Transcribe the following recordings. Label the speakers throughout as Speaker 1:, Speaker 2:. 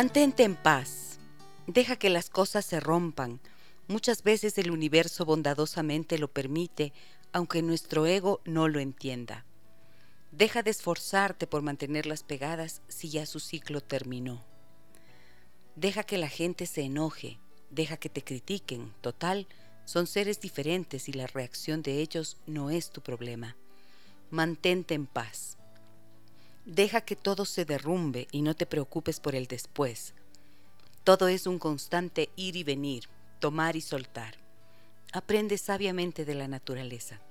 Speaker 1: Mantente en paz. Deja que las cosas se rompan. Muchas veces el universo bondadosamente lo permite, aunque nuestro ego no lo entienda. Deja de esforzarte por mantenerlas pegadas si ya su ciclo terminó. Deja que la gente se enoje, deja que te critiquen. Total, son seres diferentes y la reacción de ellos no es tu problema. Mantente en paz. Deja que todo se derrumbe y no te preocupes por el después. Todo es un constante ir y venir, tomar y soltar. Aprende sabiamente de la naturaleza,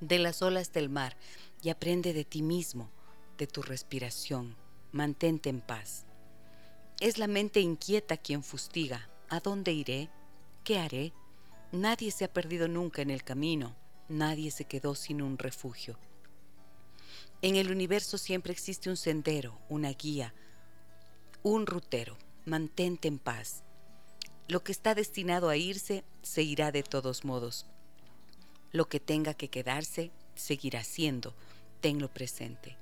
Speaker 1: de las olas del mar y aprende de ti mismo, de tu respiración. Mantente en paz. Es la mente inquieta quien fustiga. ¿A dónde iré? ¿Qué haré? Nadie se ha perdido nunca en el camino. Nadie se quedó sin un refugio. En el universo siempre existe un sendero, una guía, un rutero. Mantente en paz. Lo que está destinado a irse se irá de todos modos. Lo que tenga que quedarse seguirá siendo. Tenlo presente.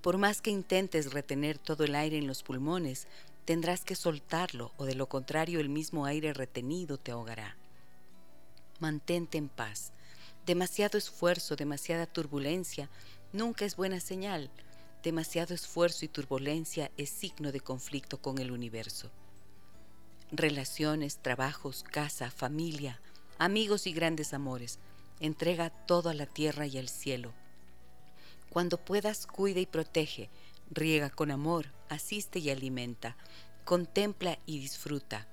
Speaker 1: Por más que intentes retener todo el aire en los pulmones, tendrás que soltarlo o de lo contrario el mismo aire retenido te ahogará. Mantente en paz. Demasiado esfuerzo, demasiada turbulencia nunca es buena señal. Demasiado esfuerzo y turbulencia es signo de conflicto con el universo. Relaciones, trabajos, casa, familia, amigos y grandes amores. Entrega todo a la tierra y al cielo. Cuando puedas, cuida y protege. Riega con amor, asiste y alimenta. Contempla y disfruta.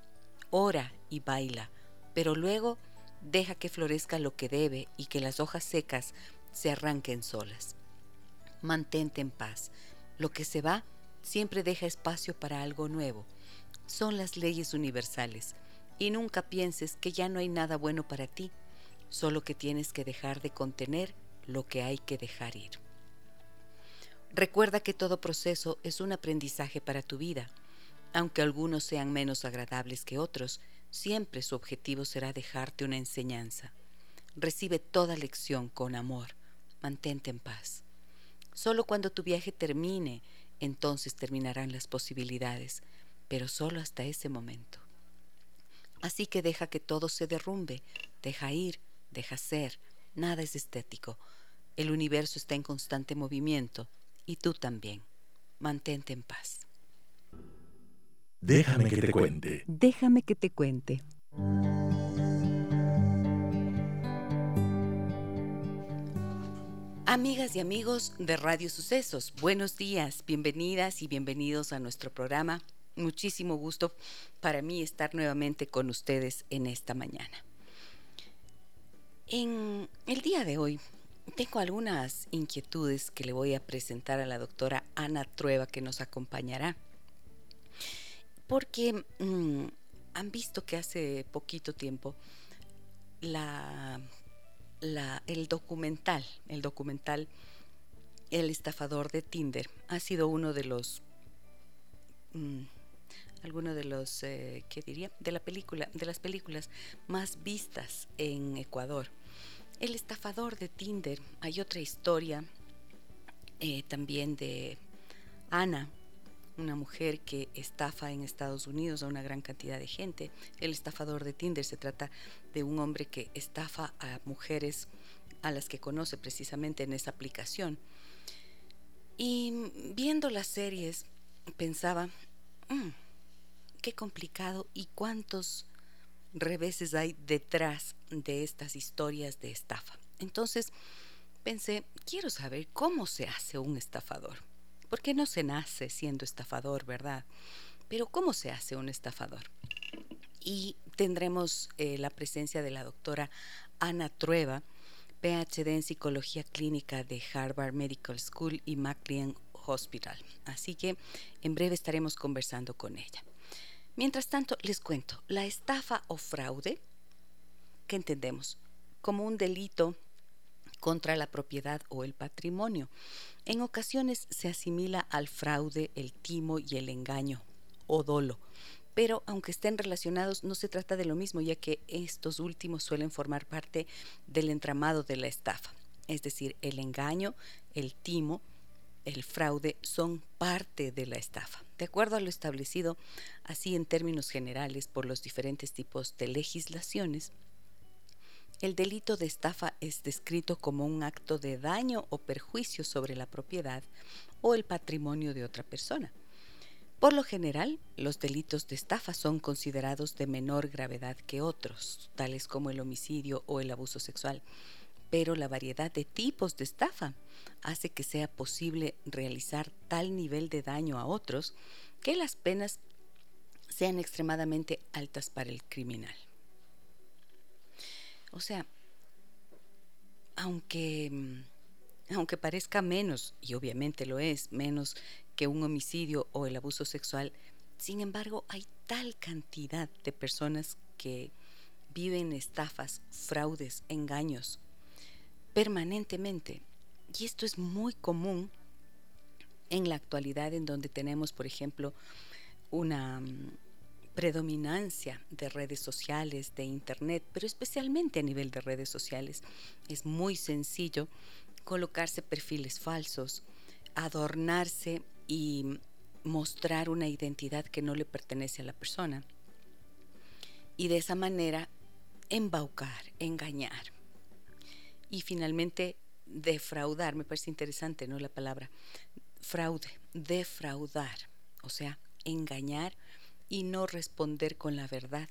Speaker 1: Ora y baila. Pero luego deja que florezca lo que debe y que las hojas secas se arranquen solas mantente en paz. Lo que se va siempre deja espacio para algo nuevo. Son las leyes universales. Y nunca pienses que ya no hay nada bueno para ti, solo que tienes que dejar de contener lo que hay que dejar ir. Recuerda que todo proceso es un aprendizaje para tu vida. Aunque algunos sean menos agradables que otros, siempre su objetivo será dejarte una enseñanza. Recibe toda lección con amor. Mantente en paz. Solo cuando tu viaje termine, entonces terminarán las posibilidades, pero solo hasta ese momento. Así que deja que todo se derrumbe, deja ir, deja ser, nada es estético. El universo está en constante movimiento y tú también. Mantente en paz.
Speaker 2: Déjame que te cuente.
Speaker 1: Déjame que te cuente. Amigas y amigos de Radio Sucesos, buenos días, bienvenidas y bienvenidos a nuestro programa. Muchísimo gusto para mí estar nuevamente con ustedes en esta mañana. En el día de hoy tengo algunas inquietudes que le voy a presentar a la doctora Ana Trueba que nos acompañará. Porque mm, han visto que hace poquito tiempo la el documental, el documental El estafador de Tinder ha sido uno de los mm, alguno de los eh, ¿qué diría? de la película, de las películas más vistas en Ecuador. El estafador de Tinder, hay otra historia eh, también de Ana, una mujer que estafa en Estados Unidos a una gran cantidad de gente. El estafador de Tinder se trata de un hombre que estafa a mujeres a las que conoce precisamente en esa aplicación. Y viendo las series pensaba, mm, qué complicado y cuántos reveses hay detrás de estas historias de estafa. Entonces pensé, quiero saber cómo se hace un estafador porque no se nace siendo estafador, ¿verdad? Pero ¿cómo se hace un estafador? Y tendremos eh, la presencia de la doctora Ana Trueba PhD en Psicología Clínica de Harvard Medical School y McLean Hospital. Así que en breve estaremos conversando con ella. Mientras tanto, les cuento, la estafa o fraude, ¿qué entendemos? Como un delito contra la propiedad o el patrimonio. En ocasiones se asimila al fraude el timo y el engaño o dolo, pero aunque estén relacionados no se trata de lo mismo ya que estos últimos suelen formar parte del entramado de la estafa, es decir, el engaño, el timo el fraude son parte de la estafa. De acuerdo a lo establecido así en términos generales por los diferentes tipos de legislaciones, el delito de estafa es descrito como un acto de daño o perjuicio sobre la propiedad o el patrimonio de otra persona. Por lo general, los delitos de estafa son considerados de menor gravedad que otros, tales como el homicidio o el abuso sexual pero la variedad de tipos de estafa hace que sea posible realizar tal nivel de daño a otros que las penas sean extremadamente altas para el criminal. O sea, aunque, aunque parezca menos, y obviamente lo es, menos que un homicidio o el abuso sexual, sin embargo hay tal cantidad de personas que viven estafas, fraudes, engaños, permanentemente. Y esto es muy común en la actualidad en donde tenemos, por ejemplo, una mm, predominancia de redes sociales, de Internet, pero especialmente a nivel de redes sociales. Es muy sencillo colocarse perfiles falsos, adornarse y mostrar una identidad que no le pertenece a la persona. Y de esa manera embaucar, engañar y finalmente defraudar, me parece interesante, ¿no? La palabra fraude, defraudar, o sea, engañar y no responder con la verdad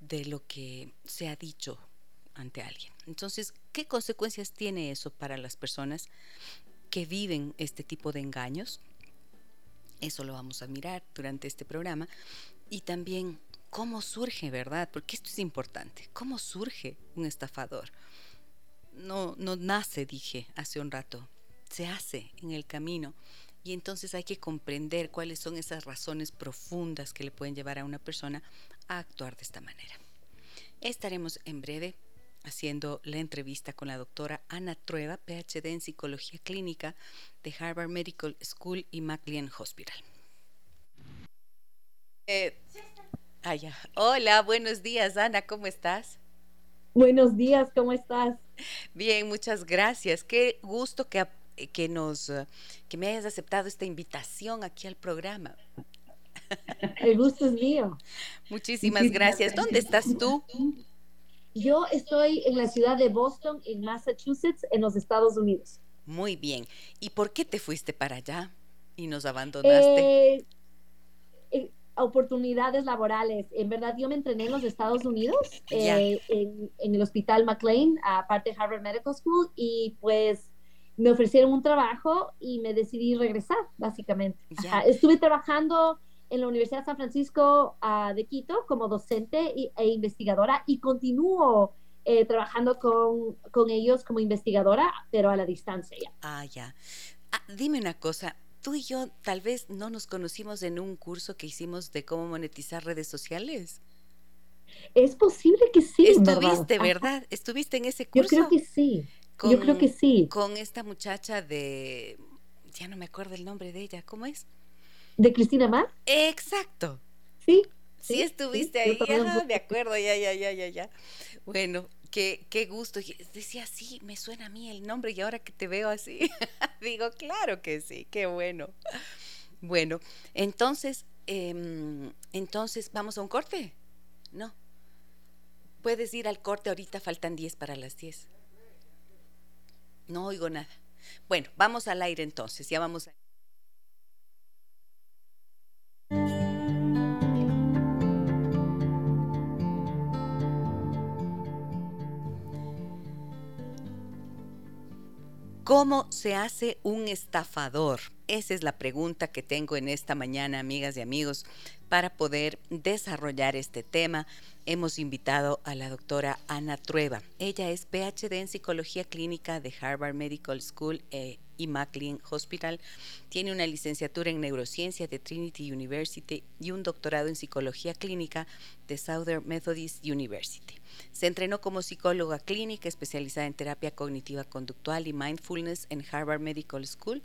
Speaker 1: de lo que se ha dicho ante alguien. Entonces, ¿qué consecuencias tiene eso para las personas que viven este tipo de engaños? Eso lo vamos a mirar durante este programa. Y también cómo surge, ¿verdad? Porque esto es importante. ¿Cómo surge un estafador? no, no nace, dije hace un rato, se hace en el camino. Y entonces hay que comprender cuáles son esas razones profundas que le pueden llevar a una persona a actuar de esta manera. Estaremos en breve haciendo la entrevista con la doctora Ana Trueba, PhD en Psicología Clínica de Harvard Medical School y McLean Hospital. Eh, ah, Hola, buenos días, Ana, ¿cómo estás?
Speaker 3: Buenos días, ¿cómo estás?
Speaker 1: Bien, muchas gracias. Qué gusto que, que nos que me hayas aceptado esta invitación aquí al programa.
Speaker 3: El gusto es mío.
Speaker 1: Muchísimas, gracias. ¿Dónde estás tú?
Speaker 3: Yo estoy en la ciudad de Boston, en Massachusetts, en los Estados Unidos.
Speaker 1: Muy bien. ¿Y por qué te fuiste para allá y nos abandonaste?
Speaker 3: Eh, eh, oportunidades laborales. En verdad, yo me entrené en los Estados Unidos, eh, en, el hospital McLean, aparte de Harvard Medical School, y pues me ofrecieron un trabajo y me decidí regresar, básicamente. Estuve trabajando en la Universidad de San Francisco uh, de Quito como docente e investigadora y continúo eh, trabajando con, con, ellos como investigadora, pero a la distancia ya.
Speaker 1: Ah, ya. Ah, dime una cosa, tú y yo tal vez no nos conocimos en un curso que hicimos de cómo monetizar redes sociales.
Speaker 3: Es posible que sí.
Speaker 1: Estuviste, ¿verdad? Estuviste en ese curso.
Speaker 3: Yo creo que sí. Yo creo que sí.
Speaker 1: Con esta muchacha de, ya no me acuerdo el nombre de ella, ¿cómo es?
Speaker 3: De Cristina Mar.
Speaker 1: Exacto.
Speaker 3: Sí.
Speaker 1: Sí, estuviste ahí, ah, de acuerdo, ya, ya, ya, ya, ya. Bueno, qué, qué gusto. Decía, sí, me suena a mí el nombre y ahora que te veo así, digo, claro que sí, qué bueno. Bueno, entonces, em, entonces, ¿vamos a un corte? No. Puedes ir al corte ahorita, faltan 10 para las 10. No oigo nada. Bueno, vamos al aire entonces, ya vamos a... ¿Cómo se hace un estafador? Esa es la pregunta que tengo en esta mañana, amigas y amigos. Para poder desarrollar este tema, hemos invitado a la doctora Ana Trueba. Ella es PhD en Psicología Clínica de Harvard Medical School e y McLean Hospital. Tiene una licenciatura en neurociencia de Trinity University y un doctorado en psicología clínica de Southern Methodist University. Se entrenó como psicóloga clínica especializada en terapia cognitiva conductual y mindfulness en Harvard Medical School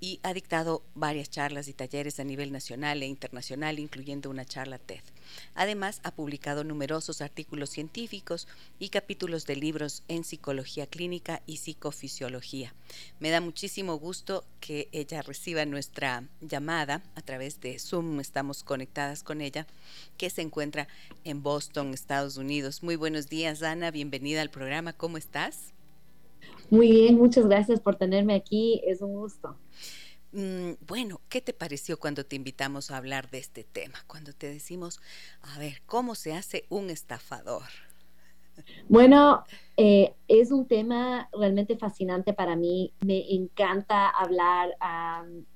Speaker 1: y ha dictado varias charlas y talleres a nivel nacional e internacional, incluyendo una charla TED. Además, ha publicado numerosos artículos científicos y capítulos de libros en psicología clínica y psicofisiología. Me da muchísimo gusto que ella reciba nuestra llamada a través de Zoom. Estamos conectadas con ella, que se encuentra en Boston, Estados Unidos. Muy buenos días, Ana. Bienvenida al programa. ¿Cómo estás?
Speaker 3: Muy bien, muchas gracias por tenerme aquí. Es un gusto.
Speaker 1: Mm, bueno, ¿qué te pareció cuando te invitamos a hablar de este tema? Cuando te decimos, a ver, ¿cómo se hace un estafador?
Speaker 3: Bueno, eh, es un tema realmente fascinante para mí. Me encanta hablar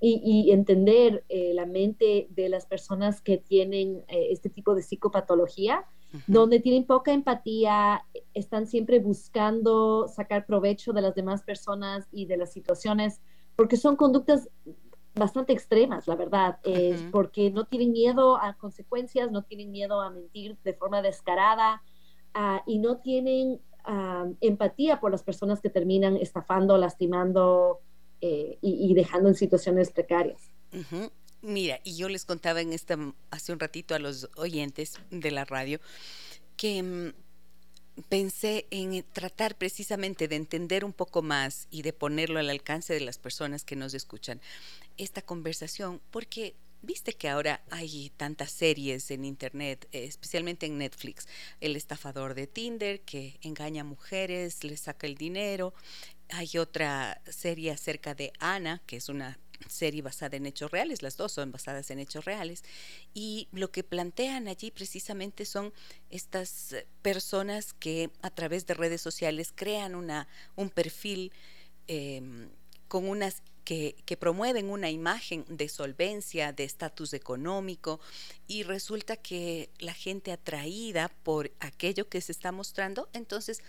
Speaker 3: y, entender eh, la mente de las personas que tienen eh, este tipo de psicopatología, donde tienen poca empatía, están siempre buscando sacar provecho de las demás personas y de las situaciones porque son conductas bastante extremas, la verdad, es porque no tienen miedo a consecuencias, no tienen miedo a mentir de forma descarada ah, y no tienen ah, empatía por las personas que terminan estafando, lastimando eh, y, dejando en situaciones precarias.
Speaker 1: Mira, y yo les contaba en esta hace un ratito a los oyentes de la radio que mm, pensé en tratar precisamente de entender un poco más y de ponerlo al alcance de las personas que nos escuchan esta conversación, porque viste que ahora hay tantas series en internet, especialmente en Netflix, el estafador de Tinder que engaña a mujeres, le saca el dinero. Hay otra serie acerca de Ana, que es una serie basada en hechos reales, las dos son basadas en hechos reales, y lo que plantean allí precisamente son estas personas que a través de redes sociales crean una, un perfil em, con unas que, promueven una imagen de solvencia, de estatus económico, y resulta que la gente atraída por aquello que se está mostrando, entonces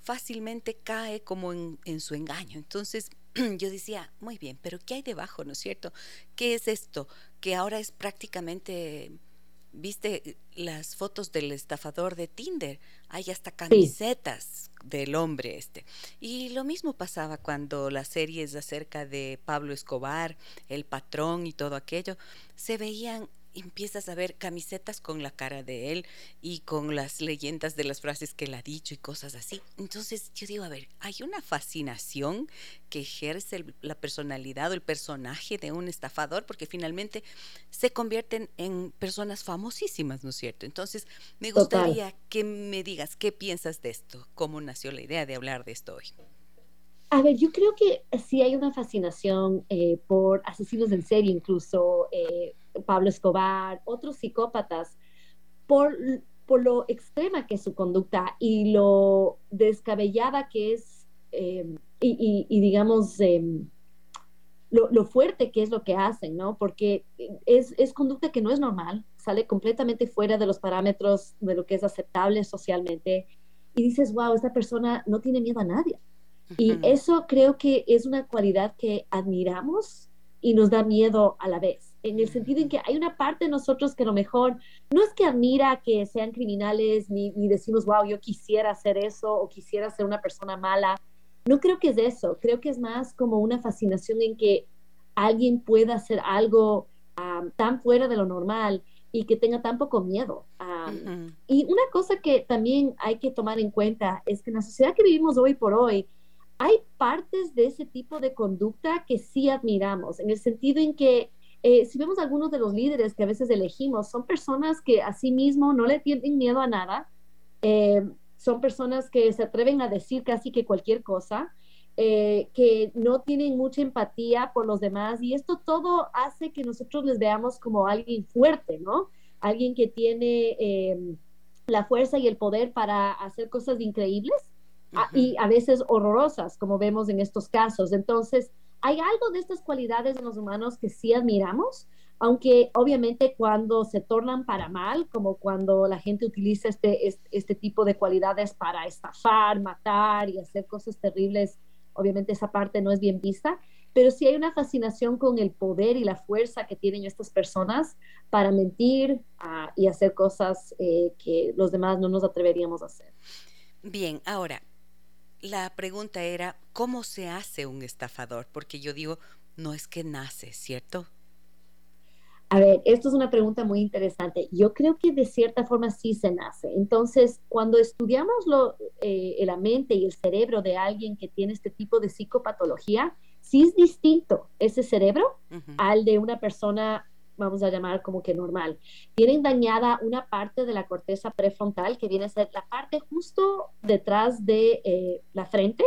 Speaker 1: fácilmente cae como en, en su engaño. Entonces, yo decía, muy bien, pero ¿qué hay debajo, no es cierto? ¿Qué es esto? Que ahora es prácticamente, viste las fotos del estafador de Tinder, hay hasta camisetas del hombre este. Y lo mismo pasaba cuando las series acerca de Pablo Escobar, el patrón y todo aquello, se veían empiezas a ver camisetas con la cara de él y con las leyendas de las frases que él ha dicho y cosas así. Entonces yo digo, a ver, hay una fascinación que ejerce la personalidad o el personaje de un estafador porque finalmente se convierten en personas famosísimas, ¿no es cierto? Entonces me gustaría que me digas qué piensas de esto, cómo nació la idea de hablar de esto hoy.
Speaker 3: A ver, yo creo que sí hay una fascinación eh, por asesinos en serie, incluso eh, Pablo Escobar, otros psicópatas, por, por lo extrema que es su conducta y lo descabellada que es, em, y, digamos, em, lo, fuerte que es lo que hacen, ¿no? Porque es, es conducta que no es normal, sale completamente fuera de los parámetros de lo que es aceptable socialmente. Y dices, wow, esta persona no tiene miedo a nadie. Y eso creo que es una cualidad que admiramos y nos da miedo a la vez, en el sentido en que hay una parte de nosotros que a lo mejor no es que admira que sean criminales ni, ni decimos, wow, yo quisiera hacer eso o quisiera ser una persona mala. No creo que es eso, creo que es más como una fascinación en que alguien pueda hacer algo tan fuera de lo normal y que tenga tan poco miedo. Y una cosa que también hay que tomar en cuenta es que en la sociedad que vivimos hoy por hoy, hay partes de ese tipo de conducta que sí admiramos, en el sentido en que eh, si vemos algunos de los líderes que a veces elegimos, son personas que a sí mismo no le tienen miedo a nada, eh, son personas que se atreven a decir casi que cualquier cosa, eh, que no tienen mucha empatía por los demás y esto todo hace que nosotros les veamos como alguien fuerte, ¿no? Alguien que tiene la fuerza y el poder para hacer cosas increíbles y a veces horrorosas, como vemos en estos casos. Entonces, hay algo de estas cualidades en los humanos que sí admiramos, aunque obviamente cuando se tornan para mal, como cuando la gente utiliza este, este, tipo de cualidades para estafar, matar y hacer cosas terribles, obviamente esa parte no es bien vista, pero sí hay una fascinación con el poder y la fuerza que tienen estas personas para mentir ah, y hacer cosas eh, que los demás no nos atreveríamos a hacer.
Speaker 1: Bien, ahora, la pregunta era, ¿cómo se hace un estafador? Porque yo digo, no es que nace, ¿cierto?
Speaker 3: A ver, esto es una pregunta muy interesante. Yo creo que de cierta forma sí se nace. Entonces, cuando estudiamos lo, eh, la mente y el cerebro de alguien que tiene este tipo de psicopatología, sí es distinto ese cerebro al de una persona, vamos a llamar como que normal. Tienen dañada una parte de la corteza prefrontal que viene a ser la parte justo detrás de eh, la frente.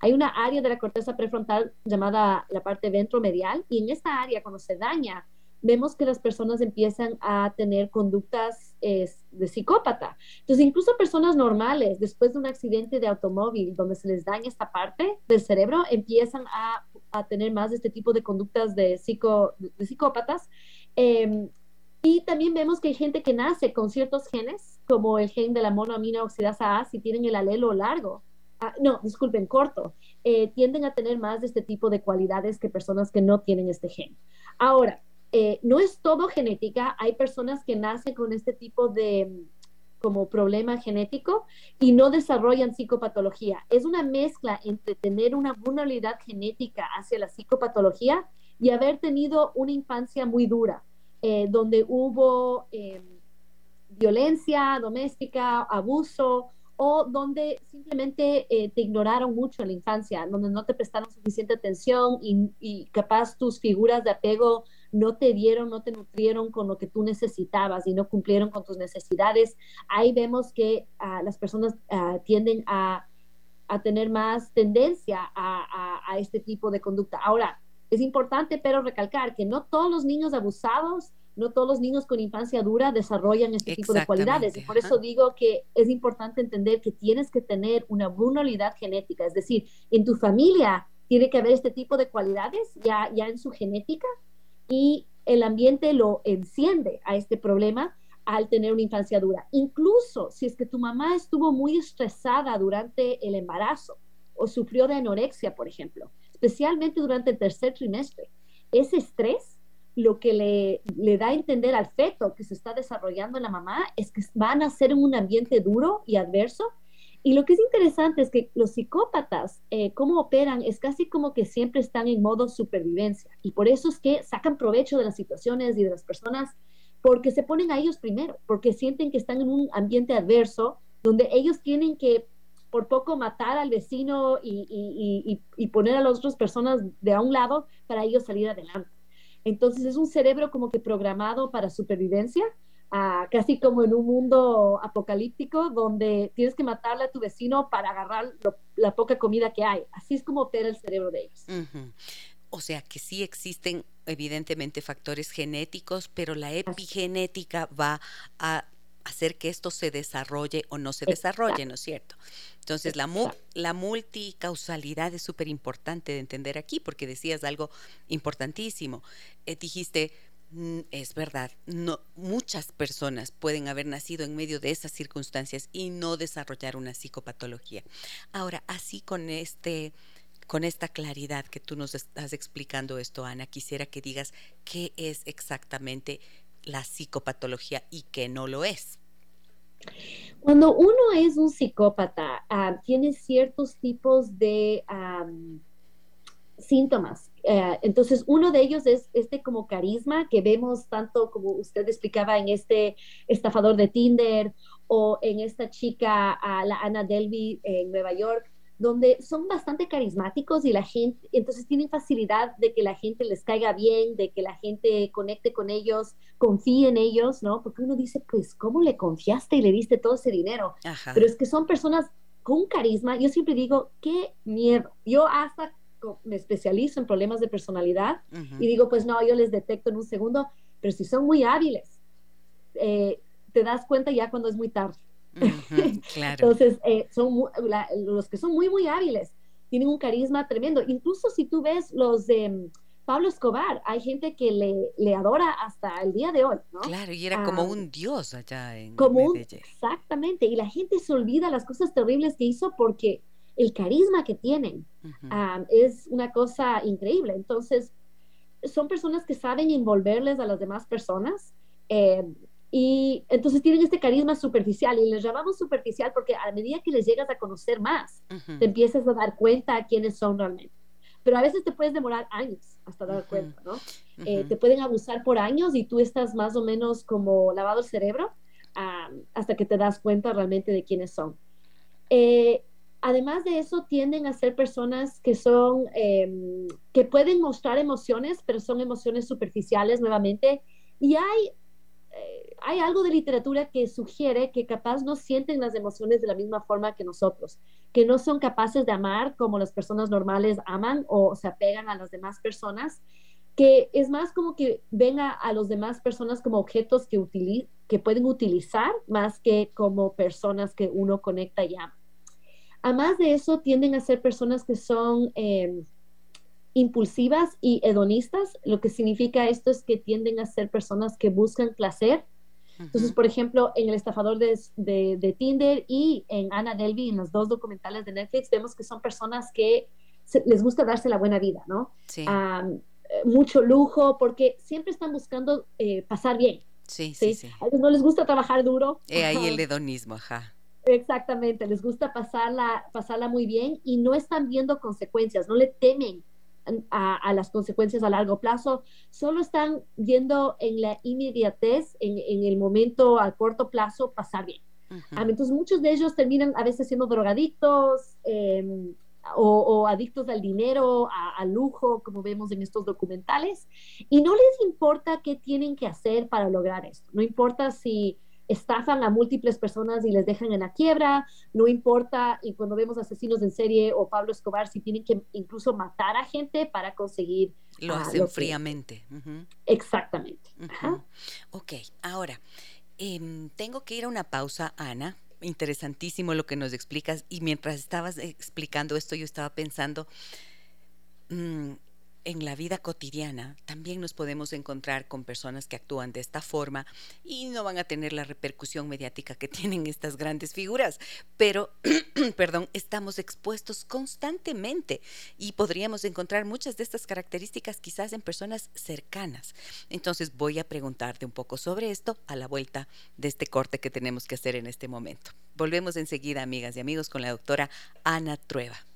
Speaker 3: Hay una área de la corteza prefrontal llamada la parte ventromedial y en esta área cuando se daña vemos que las personas empiezan a tener conductas de psicópata. Entonces, incluso personas normales, después de un accidente de automóvil donde se les daña esta parte del cerebro, empiezan a, tener más de este tipo de conductas de, psico, de psicópatas. Em, y también vemos que hay gente que nace con ciertos genes, como el gen de la monoamina oxidasa A, si tienen el alelo largo. Ah, no, disculpen, corto, eh, tienden a tener más de este tipo de cualidades que personas que no tienen este gen. Ahora, eh, no es todo genética, hay personas que nacen con este tipo de como problema genético y no desarrollan psicopatología. Es una mezcla entre tener una vulnerabilidad genética hacia la psicopatología y haber tenido una infancia muy dura, eh, donde hubo em, violencia doméstica, abuso o donde simplemente eh, te ignoraron mucho en la infancia, donde no te prestaron suficiente atención y, capaz tus figuras de apego no te dieron, no te nutrieron con lo que tú necesitabas y no cumplieron con tus necesidades, ahí vemos que ah, las personas ah, tienden a, tener más tendencia a, este tipo de conducta. Ahora, es importante, pero recalcar que no todos los niños abusados, no todos los niños con infancia dura desarrollan este tipo de cualidades. Y por eso digo que es importante entender que tienes que tener una vulnerabilidad genética, es decir, en tu familia tiene que haber este tipo de cualidades ya, ya en su genética y el ambiente lo enciende a este problema al tener una infancia dura. Incluso si es que tu mamá estuvo muy estresada durante el embarazo o sufrió de anorexia, por ejemplo, especialmente durante el tercer trimestre, ese estrés lo que le, le, da a entender al feto que se está desarrollando en la mamá es que van a ser en un ambiente duro y adverso y lo que es interesante es que los psicópatas, eh, cómo operan, es casi como que siempre están en modo supervivencia. Y por eso es que sacan provecho de las situaciones y de las personas, porque se ponen a ellos primero, porque sienten que están en un ambiente adverso, donde ellos tienen que por poco matar al vecino y, y, y poner a las otras personas de a un lado para ellos salir adelante. Entonces es un cerebro como que programado para supervivencia casi como en un mundo apocalíptico donde tienes que matarle a tu vecino para agarrar la poca comida que hay. Así es como opera el cerebro de ellos.
Speaker 1: O sea que sí existen evidentemente factores genéticos, pero la epigenética va a hacer que esto se desarrolle o no se desarrolle, ¿no es cierto? Entonces, la, la multicausalidad es súper importante de entender aquí, porque decías algo importantísimo. Eh, dijiste, Mm, es verdad, no, muchas personas pueden haber nacido en medio de esas circunstancias y no desarrollar una psicopatología. Ahora, así con este con esta claridad que tú nos estás explicando esto, Ana, quisiera que digas qué es exactamente la psicopatología y qué no lo es.
Speaker 3: Cuando uno es un psicópata, ah, tiene ciertos tipos de síntomas. Eh, entonces, uno de ellos es este como carisma que vemos tanto como usted explicaba en este estafador de Tinder o en esta chica, la Ana Delby en Nueva York, donde son bastante carismáticos y la gente, entonces tienen facilidad de que la gente les caiga bien, de que la gente conecte con ellos, confíe en ellos, ¿no? Porque uno dice, pues, ¿cómo le confiaste y le diste todo ese dinero? Pero es que son personas con carisma. Yo siempre digo, qué miedo. Yo hasta me especializo en problemas de personalidad y digo, pues no, yo les detecto en un segundo, pero si son muy hábiles, eh, te das cuenta ya cuando es muy tarde. Entonces, eh, son los que son muy, muy hábiles, tienen un carisma tremendo. Incluso si tú ves los de Pablo Escobar, hay gente que le, le adora hasta el día de hoy, ¿no?
Speaker 1: Claro, y era como un dios allá en
Speaker 3: como exactamente, y la gente se olvida las cosas terribles que hizo porque el carisma que tienen es una cosa increíble. Entonces, son personas que saben envolverles a las demás personas. Eh, y entonces tienen este carisma superficial y les llamamos superficial porque a medida que les llegas a conocer más, te empiezas a dar cuenta quiénes son realmente. Pero a veces te puedes demorar años hasta dar cuenta, ¿no? Eh, te pueden abusar por años y tú estás más o menos como lavado el cerebro hasta que te das cuenta realmente de quiénes son. Eh, además de eso, tienden a ser personas que son, em, que pueden mostrar emociones, pero son emociones superficiales nuevamente. Y hay, eh, hay algo de literatura que sugiere que capaz no sienten las emociones de la misma forma que nosotros, que no son capaces de amar como las personas normales aman o se apegan a las demás personas, que es más como que ven a, a las demás personas como objetos que, que pueden utilizar más que como personas que uno conecta y ama. Además de eso, tienden a ser personas que son em, impulsivas y hedonistas. Lo que significa esto es que tienden a ser personas que buscan placer. Entonces, por ejemplo, en El estafador de, de, Tinder y en Anna Delvey, en los dos documentales de Netflix, vemos que son personas que les gusta darse la buena vida, ¿no? Sí. mucho lujo, porque siempre están buscando eh, pasar bien.
Speaker 1: Sí, sí, sí,
Speaker 3: A ellos no les gusta trabajar duro.
Speaker 1: Eh, ahí el hedonismo, ajá.
Speaker 3: Exactamente, les gusta pasarla, pasarla muy bien y no están viendo consecuencias, no le temen a, las consecuencias a largo plazo, solo están viendo en la inmediatez, en, el momento a corto plazo, pasar bien. Entonces muchos de ellos terminan a veces siendo drogadictos em, o, adictos al dinero, al lujo, como vemos en estos documentales, y no les importa qué tienen que hacer para lograr esto, no importa si estafan a múltiples personas y les dejan en la quiebra, no importa, y cuando vemos asesinos en serie o Pablo Escobar, si tienen que incluso matar a gente para conseguir...
Speaker 1: Lo ah, hacen fríamente.
Speaker 3: Exactamente.
Speaker 1: Ok, ahora, em, tengo que ir a una pausa, Ana. Interesantísimo lo que nos explicas y mientras estabas explicando esto yo estaba pensando... Mm, en la vida cotidiana también nos podemos encontrar con personas que actúan de esta forma y no van a tener la repercusión mediática que tienen estas grandes figuras, pero, perdón, estamos expuestos constantemente y podríamos encontrar muchas de estas características quizás en personas cercanas. Entonces voy a preguntarte un poco sobre esto a la vuelta de este corte que tenemos que hacer en este momento. Volvemos enseguida, amigas y amigos, con la doctora Ana Trueba.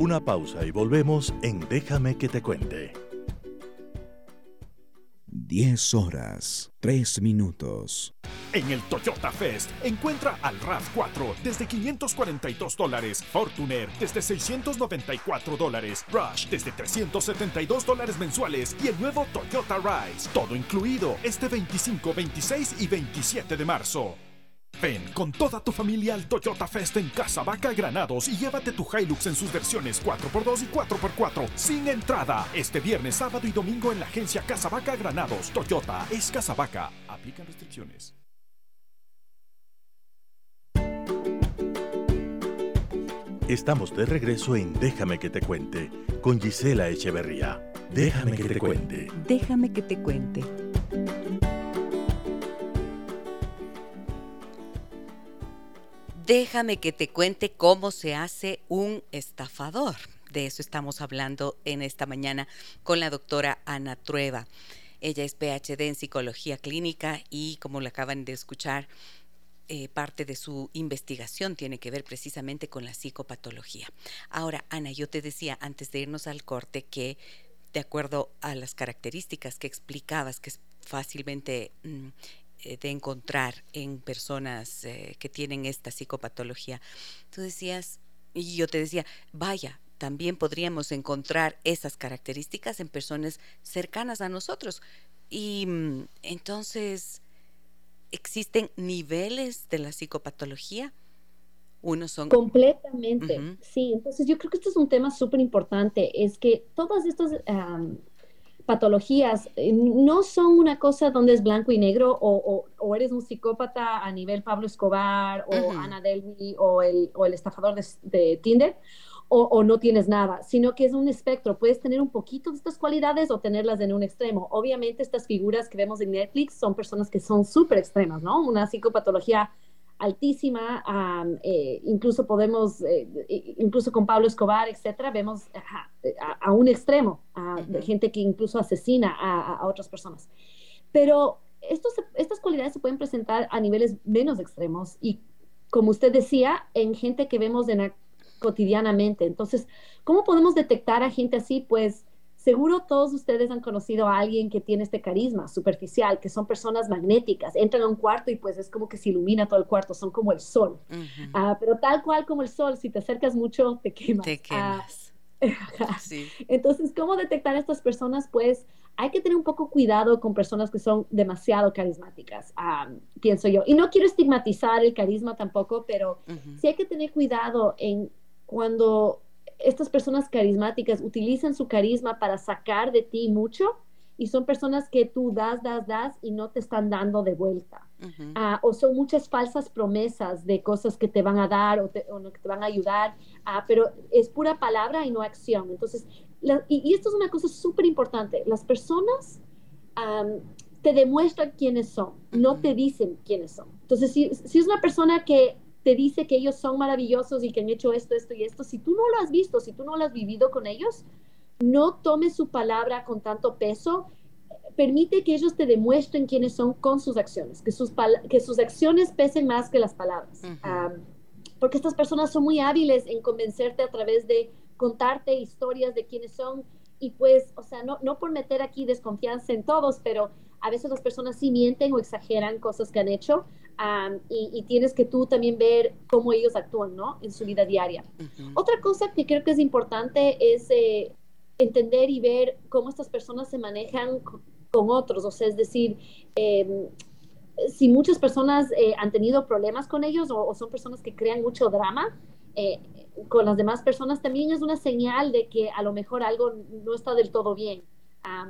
Speaker 2: Una pausa y volvemos en Déjame que te cuente.
Speaker 4: 10 horas, 3 minutos.
Speaker 5: En el Toyota Fest, encuentra al RAV4 desde 542 dólares, Fortuner desde 694 dólares, Rush desde 372 dólares mensuales y el nuevo Toyota Rise. Todo incluido este 25, 26 y 27 de marzo. Ven con toda tu familia al Toyota Fest en Casa Vaca Granados y llévate tu Hilux en sus versiones 4x2 y 4x4 sin entrada. Este viernes, sábado y domingo en la agencia Casa Vaca Granados. Toyota es Casa Vaca. Aplican restricciones.
Speaker 2: Estamos de regreso en Déjame que te cuente con Gisela Echeverría. Déjame que te cuente.
Speaker 1: Déjame que te cuente. Déjame que te cuente cómo se hace un estafador. De eso estamos hablando en esta mañana con la doctora Ana Trueba. Ella es PhD en psicología clínica y como le acaban de escuchar, eh, parte de su investigación tiene que ver precisamente con la psicopatología. Ahora, Ana, yo te decía antes de irnos al corte que de acuerdo a las características que explicabas, que es fácilmente mm, de encontrar en personas eh, que tienen esta psicopatología. Tú decías, y yo te decía, vaya, también podríamos encontrar esas características en personas cercanas a nosotros. Y mm, entonces, ¿existen niveles de la psicopatología? Unos son...
Speaker 3: Completamente, sí. Entonces yo creo que este es un tema súper importante, es que todas estas patologías eh, no son una cosa donde es blanco y negro o, eres un psicópata a nivel Pablo Escobar o Ana Delvey o el, o el estafador de, Tinder o, no tienes nada, sino que es un espectro. Puedes tener un poquito de estas cualidades o tenerlas en un extremo. Obviamente estas figuras que vemos en Netflix son personas que son súper extremas, ¿no? Una psicopatología altísima, eh, incluso podemos, eh, incluso con Pablo Escobar, etcétera, vemos a, un extremo, de gente que incluso asesina a, otras personas. Pero estos, estas cualidades se pueden presentar a niveles menos extremos y, como usted decía, en gente que vemos en cotidianamente. Entonces, ¿cómo podemos detectar a gente así? Pues Seguro todos ustedes han conocido a alguien que tiene este carisma superficial, que son personas magnéticas. Entran a un cuarto y pues es como que se ilumina todo el cuarto, son como el sol. Ah, pero tal cual como el sol, si te acercas mucho, te quemas.
Speaker 1: Te ah, quemas.
Speaker 3: Entonces, ¿cómo detectar a estas personas? Pues hay que tener un poco cuidado con personas que son demasiado carismáticas, pienso yo. Y no quiero estigmatizar el carisma tampoco, pero sí hay que tener cuidado en cuando estas personas carismáticas utilizan su carisma para sacar de ti mucho y son personas que tú das, das, das y no te están dando de vuelta. Ah, o son muchas falsas promesas de cosas que te van a dar o, que te van a ayudar, ah, pero es pura palabra y no acción. Entonces, y, esto es una cosa súper importante, las personas te demuestran quiénes son, no te dicen quiénes son. Entonces, si, si es una persona que te dice que ellos son maravillosos y que han hecho esto, esto y esto, si tú no lo has visto, si tú no lo has vivido con ellos, no tomes su palabra con tanto peso. Permite que ellos te demuestren quiénes son con sus acciones, que sus, que sus acciones pesen más que las palabras. porque estas personas son muy hábiles en convencerte a través de contarte historias de quiénes son y pues, o sea, no, no por meter aquí desconfianza en todos, pero a veces las personas sí mienten o exageran cosas que han hecho y, tienes que tú también ver cómo ellos actúan, ¿no? En su vida diaria. Otra cosa que creo que es importante es eh, entender y ver cómo estas personas se manejan con otros, o sea, es decir, em, si muchas personas eh, han tenido problemas con ellos o, son personas que crean mucho drama, eh, con las demás personas también es una señal de que a lo mejor algo no está del todo bien,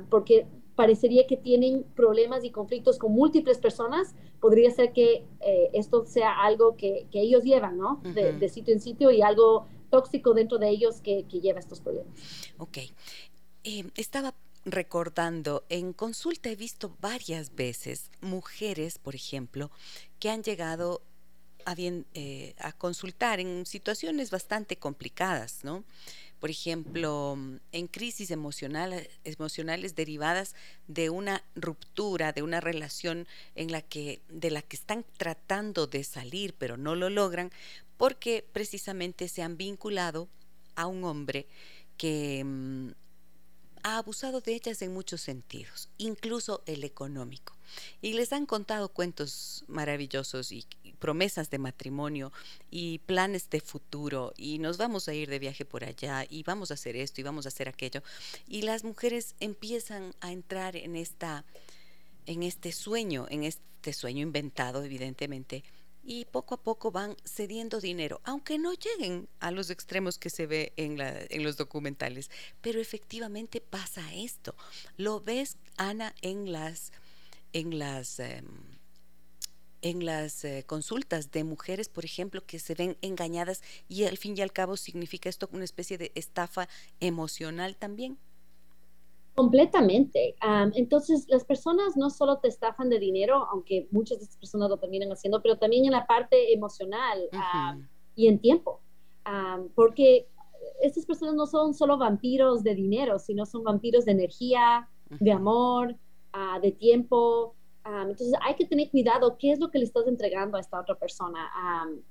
Speaker 3: porque parecería que tienen problemas y conflictos con múltiples personas, podría ser que eh, esto sea algo que, ellos llevan, ¿no? de, sitio en sitio y algo tóxico dentro de ellos que, lleva estos problemas.
Speaker 1: Ok. Eh, estaba recordando, en consulta he visto varias veces mujeres, por ejemplo, que han llegado a, bien, eh, a consultar en situaciones bastante complicadas, ¿no? Por ejemplo, en crisis emocional, emocionales derivadas de una ruptura, de una relación en la que, de la que están tratando de salir, pero no lo logran, porque precisamente se han vinculado a un hombre que mm, ha abusado de ellas en muchos sentidos, incluso el económico. Y les han contado cuentos maravillosos y, promesas de matrimonio y planes de futuro y nos vamos a ir de viaje por allá y vamos a hacer esto y vamos a hacer aquello. Y las mujeres empiezan a entrar en esta en este sueño, en este sueño inventado evidentemente, y poco a poco van cediendo dinero, aunque no lleguen a los extremos que se ve en, los documentales. Pero efectivamente pasa esto. Lo ves, Ana, en las, en las, em, en las eh, consultas de mujeres, por ejemplo, que se ven engañadas y al fin y al cabo significa esto una especie de estafa emocional también.
Speaker 3: Completamente. entonces, las personas no solo te estafan de dinero, aunque muchas de estas personas lo terminan haciendo, pero también en la parte emocional y en tiempo. porque estas personas no son solo vampiros de dinero, sino son vampiros de energía, de amor, ah, de tiempo. Entonces, hay que tener cuidado qué es lo que le estás entregando a esta otra persona.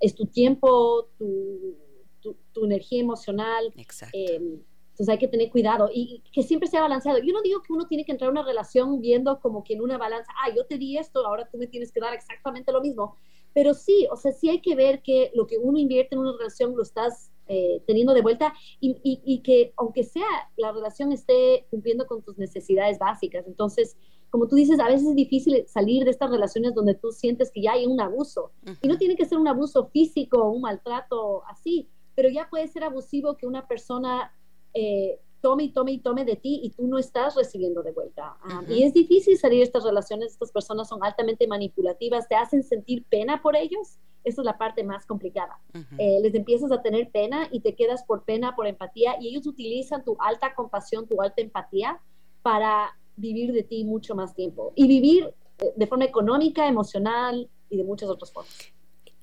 Speaker 3: es tu tiempo, tu, tu, energía emocional.
Speaker 1: Exacto.
Speaker 3: Em, entonces hay que tener cuidado y que siempre sea balanceado. Yo no digo que uno tiene que entrar en una relación viendo como que en una balanza, ah, yo te di esto, ahora tú me tienes que dar exactamente lo mismo. Pero sí, o sea, sí hay que ver que lo que uno invierte en una relación lo estás eh, teniendo de vuelta y, y, que aunque sea la relación esté cumpliendo con tus necesidades básicas. Entonces, como tú dices, a veces es difícil salir de estas relaciones donde tú sientes que ya hay un abuso. Y no tiene que ser un abuso físico, un maltrato así, pero ya puede ser abusivo que una persona eh, tome y tome y tome de ti y tú no estás recibiendo de vuelta. Ah, y es difícil salir de estas relaciones, estas personas son altamente manipulativas, te hacen sentir pena por ellos. Esa es la parte más complicada. Eh, les empiezas a tener pena y te quedas por pena, por empatía, y ellos utilizan tu alta compasión, tu alta empatía para vivir de ti mucho más tiempo y vivir eh, de forma económica, emocional y de muchas otras formas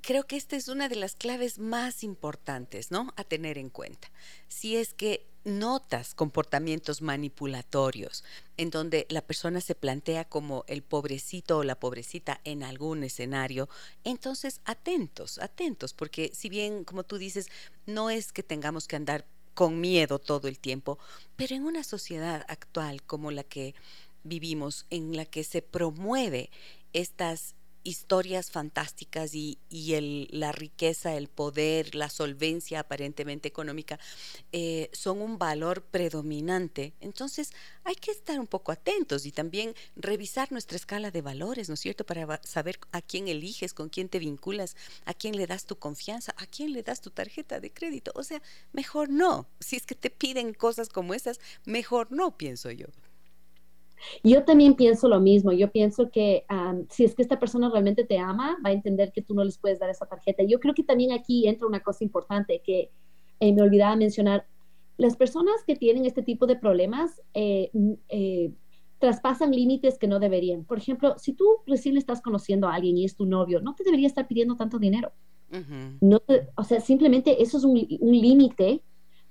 Speaker 1: creo que esta es una de las claves más importantes, ¿no? A tener en cuenta. Si es que notas comportamientos manipulatorios en donde la persona se plantea como el pobrecito o la pobrecita en algún escenario, entonces atentos, atentos, porque si bien, como tú dices, no es que tengamos que andar con miedo todo el tiempo, pero en una sociedad actual como la que vivimos, en la que se promueve estas historias fantásticas y, el, la riqueza, el poder, la solvencia aparentemente económica eh, son un valor predominante. Entonces hay que estar un poco atentos y también revisar nuestra escala de valores, ¿no es cierto? Para saber a quién eliges, con quién te vinculas, a quién le das tu confianza, a quién le das tu tarjeta de crédito. O sea, mejor no. Si es que te piden cosas como esas, mejor no, pienso yo.
Speaker 3: Yo también pienso lo mismo. Yo pienso que si es que esta persona realmente te ama, va a entender que tú no les puedes dar esa tarjeta. Yo creo que también aquí entra una cosa importante que eh, me olvidaba mencionar. Las personas que tienen este tipo de problemas eh, eh, traspasan límites que no deberían. Por ejemplo, si tú recién estás conociendo a alguien y es tu novio, no te debería estar pidiendo tanto dinero. no o sea, simplemente eso es un, un límite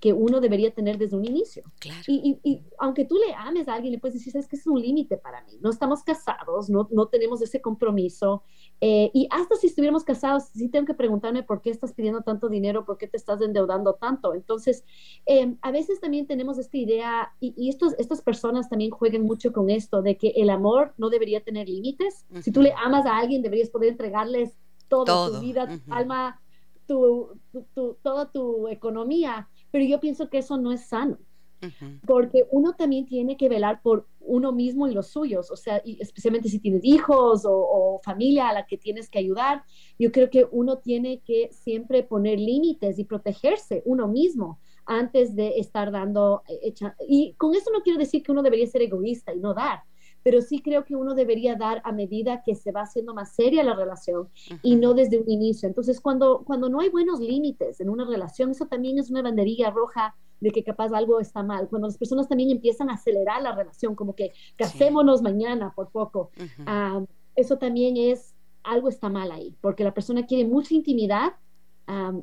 Speaker 3: que uno debería tener desde un inicio. Y, aunque tú le ames a alguien, le puedes decir, sabes que es un límite para mí. No estamos casados, no, no tenemos ese compromiso. Eh, y hasta si estuviéramos casados, sí tengo que preguntarme por qué estás pidiendo tanto dinero, por qué te estás endeudando tanto. Entonces, em, a veces también tenemos esta idea, y, estos, estas personas también juegan mucho con esto, de que el amor no debería tener límites. Si tú le amas a alguien, deberías poder entregarles todo, tu vida, tu alma, tu, toda tu economía pero yo pienso que eso no es sano, porque uno también tiene que velar por uno mismo y los suyos, o sea, y especialmente si tienes hijos o, familia a la que tienes que ayudar, yo creo que uno tiene que siempre poner límites y protegerse uno mismo antes de estar dando, eh, y con eso no quiero decir que uno debería ser egoísta y no dar, pero sí creo que uno debería dar a medida que se va haciendo más seria la relación y no desde un inicio. Entonces, cuando, cuando no hay buenos límites en una relación, eso también es una banderilla roja de que capaz algo está mal. Cuando las personas también empiezan a acelerar la relación, como que casémonos mañana por poco, ah, eso también es, algo está mal ahí, porque la persona quiere mucha intimidad ah,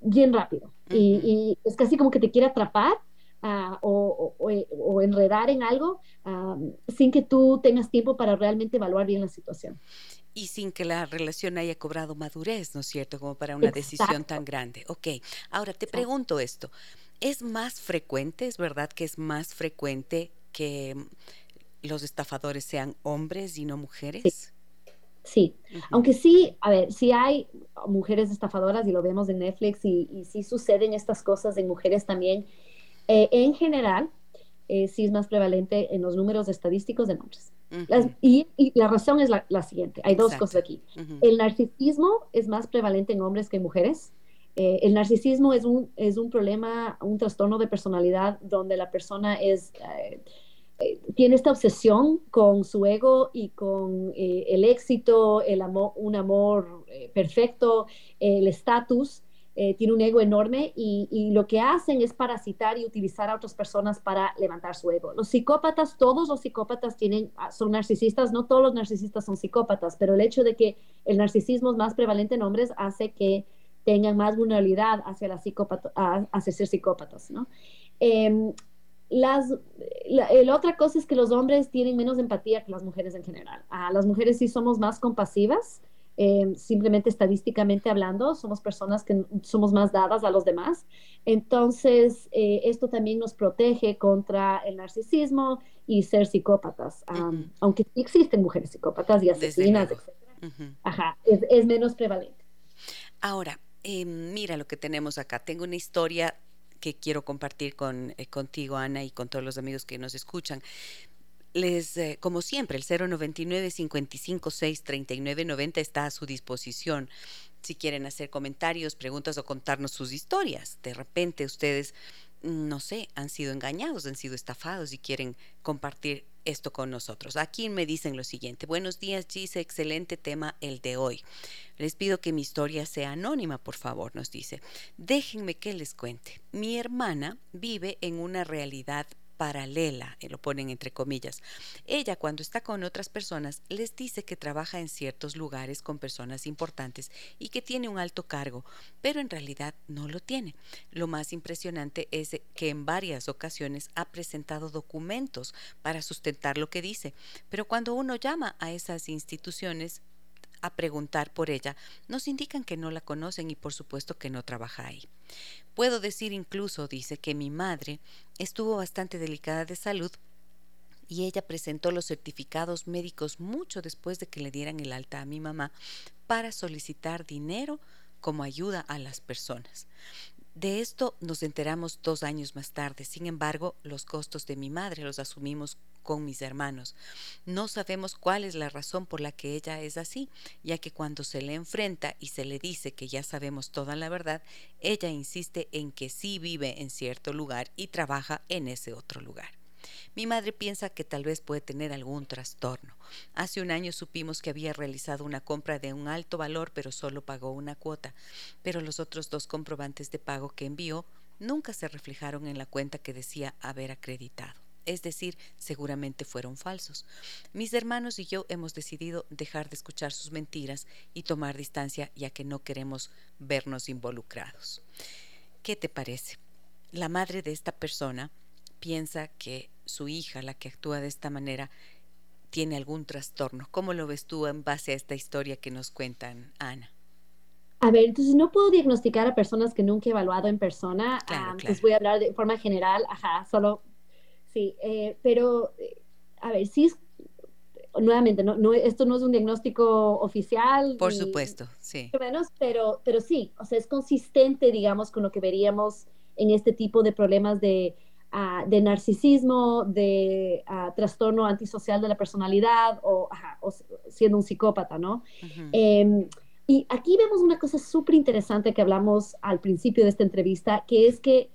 Speaker 3: bien rápido. Y, y, es casi como que te quiere atrapar Ah, o, enredar en algo ah, sin que tú tengas tiempo para realmente evaluar bien la situación.
Speaker 1: Y sin que la relación haya cobrado madurez, ¿no es cierto? Como para una decisión tan grande. Ok, ahora te pregunto esto. ¿Es más frecuente, es verdad que es más frecuente que los estafadores sean hombres y no mujeres?
Speaker 3: Sí, aunque sí, a ver, sí hay mujeres estafadoras y lo vemos en Netflix y, y sí suceden estas cosas en mujeres también eh, en general, eh, sí es más prevalente en los números estadísticos de hombres. y, la razón es la, siguiente, hay dos cosas aquí. El narcisismo es más prevalente en hombres que en mujeres. Eh, el narcisismo es un, es un problema, un trastorno de personalidad donde la persona es, tiene esta obsesión con su ego y con el éxito, el amor, un amor perfecto, el estatus. Eh, tiene un ego enorme y, lo que hacen es parasitar y utilizar a otras personas para levantar su ego. Los psicópatas, todos los psicópatas tienen, ah, son narcisistas, no todos los narcisistas son psicópatas, pero el hecho de que el narcisismo es más prevalente en hombres hace que tengan más vulnerabilidad hacia, la psicópata, hacia ser psicópatas, ¿no? Eh, las, la, otra cosa es que los hombres tienen menos empatía que las mujeres en general. Ah, las mujeres sí somos más compasivas, eh, simplemente estadísticamente hablando, somos personas que somos más dadas a los demás. Entonces, eh, esto también nos protege contra el narcisismo y ser psicópatas, aunque existen mujeres psicópatas y asesinas, etc. Ajá, es, menos prevalente.
Speaker 1: Ahora, eh, mira lo que tenemos acá. Tengo una historia que quiero compartir con, contigo, Ana, y con todos los amigos que nos escuchan les, eh, como siempre, el 099 556 3990 está a su disposición. Si quieren hacer comentarios, preguntas o contarnos sus historias, de repente ustedes no sé, han sido engañados, han sido estafados y quieren compartir esto con nosotros. Aquí me dicen lo siguiente. Buenos días, Gise. Excelente tema el de hoy. Les pido que mi historia sea anónima, por favor, nos dice. Déjenme que les cuente. Mi hermana vive en una realidad paralela, eh, lo ponen entre comillas. Ella cuando está con otras personas les dice que trabaja en ciertos lugares con personas importantes y que tiene un alto cargo, pero en realidad no lo tiene. Lo más impresionante es que en varias ocasiones ha presentado documentos para sustentar lo que dice, pero cuando uno llama a esas instituciones a preguntar por ella, nos indican que no la conocen y por supuesto que no trabaja ahí. Puedo decir incluso, dice, que mi madre estuvo bastante delicada de salud y ella presentó los certificados médicos mucho después de que le dieran el alta a mi mamá para solicitar dinero como ayuda a las personas. De esto nos enteramos dos años más tarde. Sin embargo, los costos de mi madre los asumimos con mis hermanos. No sabemos cuál es la razón por la que ella es así, ya que cuando se le enfrenta y se le dice que ya sabemos toda la verdad, ella insiste en que sí vive en cierto lugar y trabaja en ese otro lugar. Mi madre piensa que tal vez puede tener algún trastorno. Hace un año supimos que había realizado una compra de un alto valor, pero solo pagó una cuota. Pero los otros dos comprobantes de pago que envió nunca se reflejaron en la cuenta que decía haber acreditado es decir, seguramente fueron falsos. Mis hermanos y yo hemos decidido dejar de escuchar sus mentiras y tomar distancia ya que no queremos vernos involucrados. ¿Qué te parece? La madre de esta persona piensa que su hija, la que actúa de esta manera, tiene algún trastorno. ¿Cómo lo ves tú en base a esta historia que nos cuentan, Ana?
Speaker 3: A ver, entonces no puedo diagnosticar a personas que nunca he evaluado en persona. Claro, Pues voy a hablar de forma general, ajá, solo Sí, eh, pero, eh, a ver, sí, nuevamente, no, no, esto no es un diagnóstico oficial.
Speaker 1: Por supuesto, sí.
Speaker 3: Menos, pero, pero sí, o sea, es consistente, digamos, con lo que veríamos en este tipo de problemas de, uh, de narcisismo, de uh, trastorno antisocial de la personalidad o, o siendo un psicópata, ¿no? eh, y aquí vemos una cosa súper interesante que hablamos al principio de esta entrevista, que es que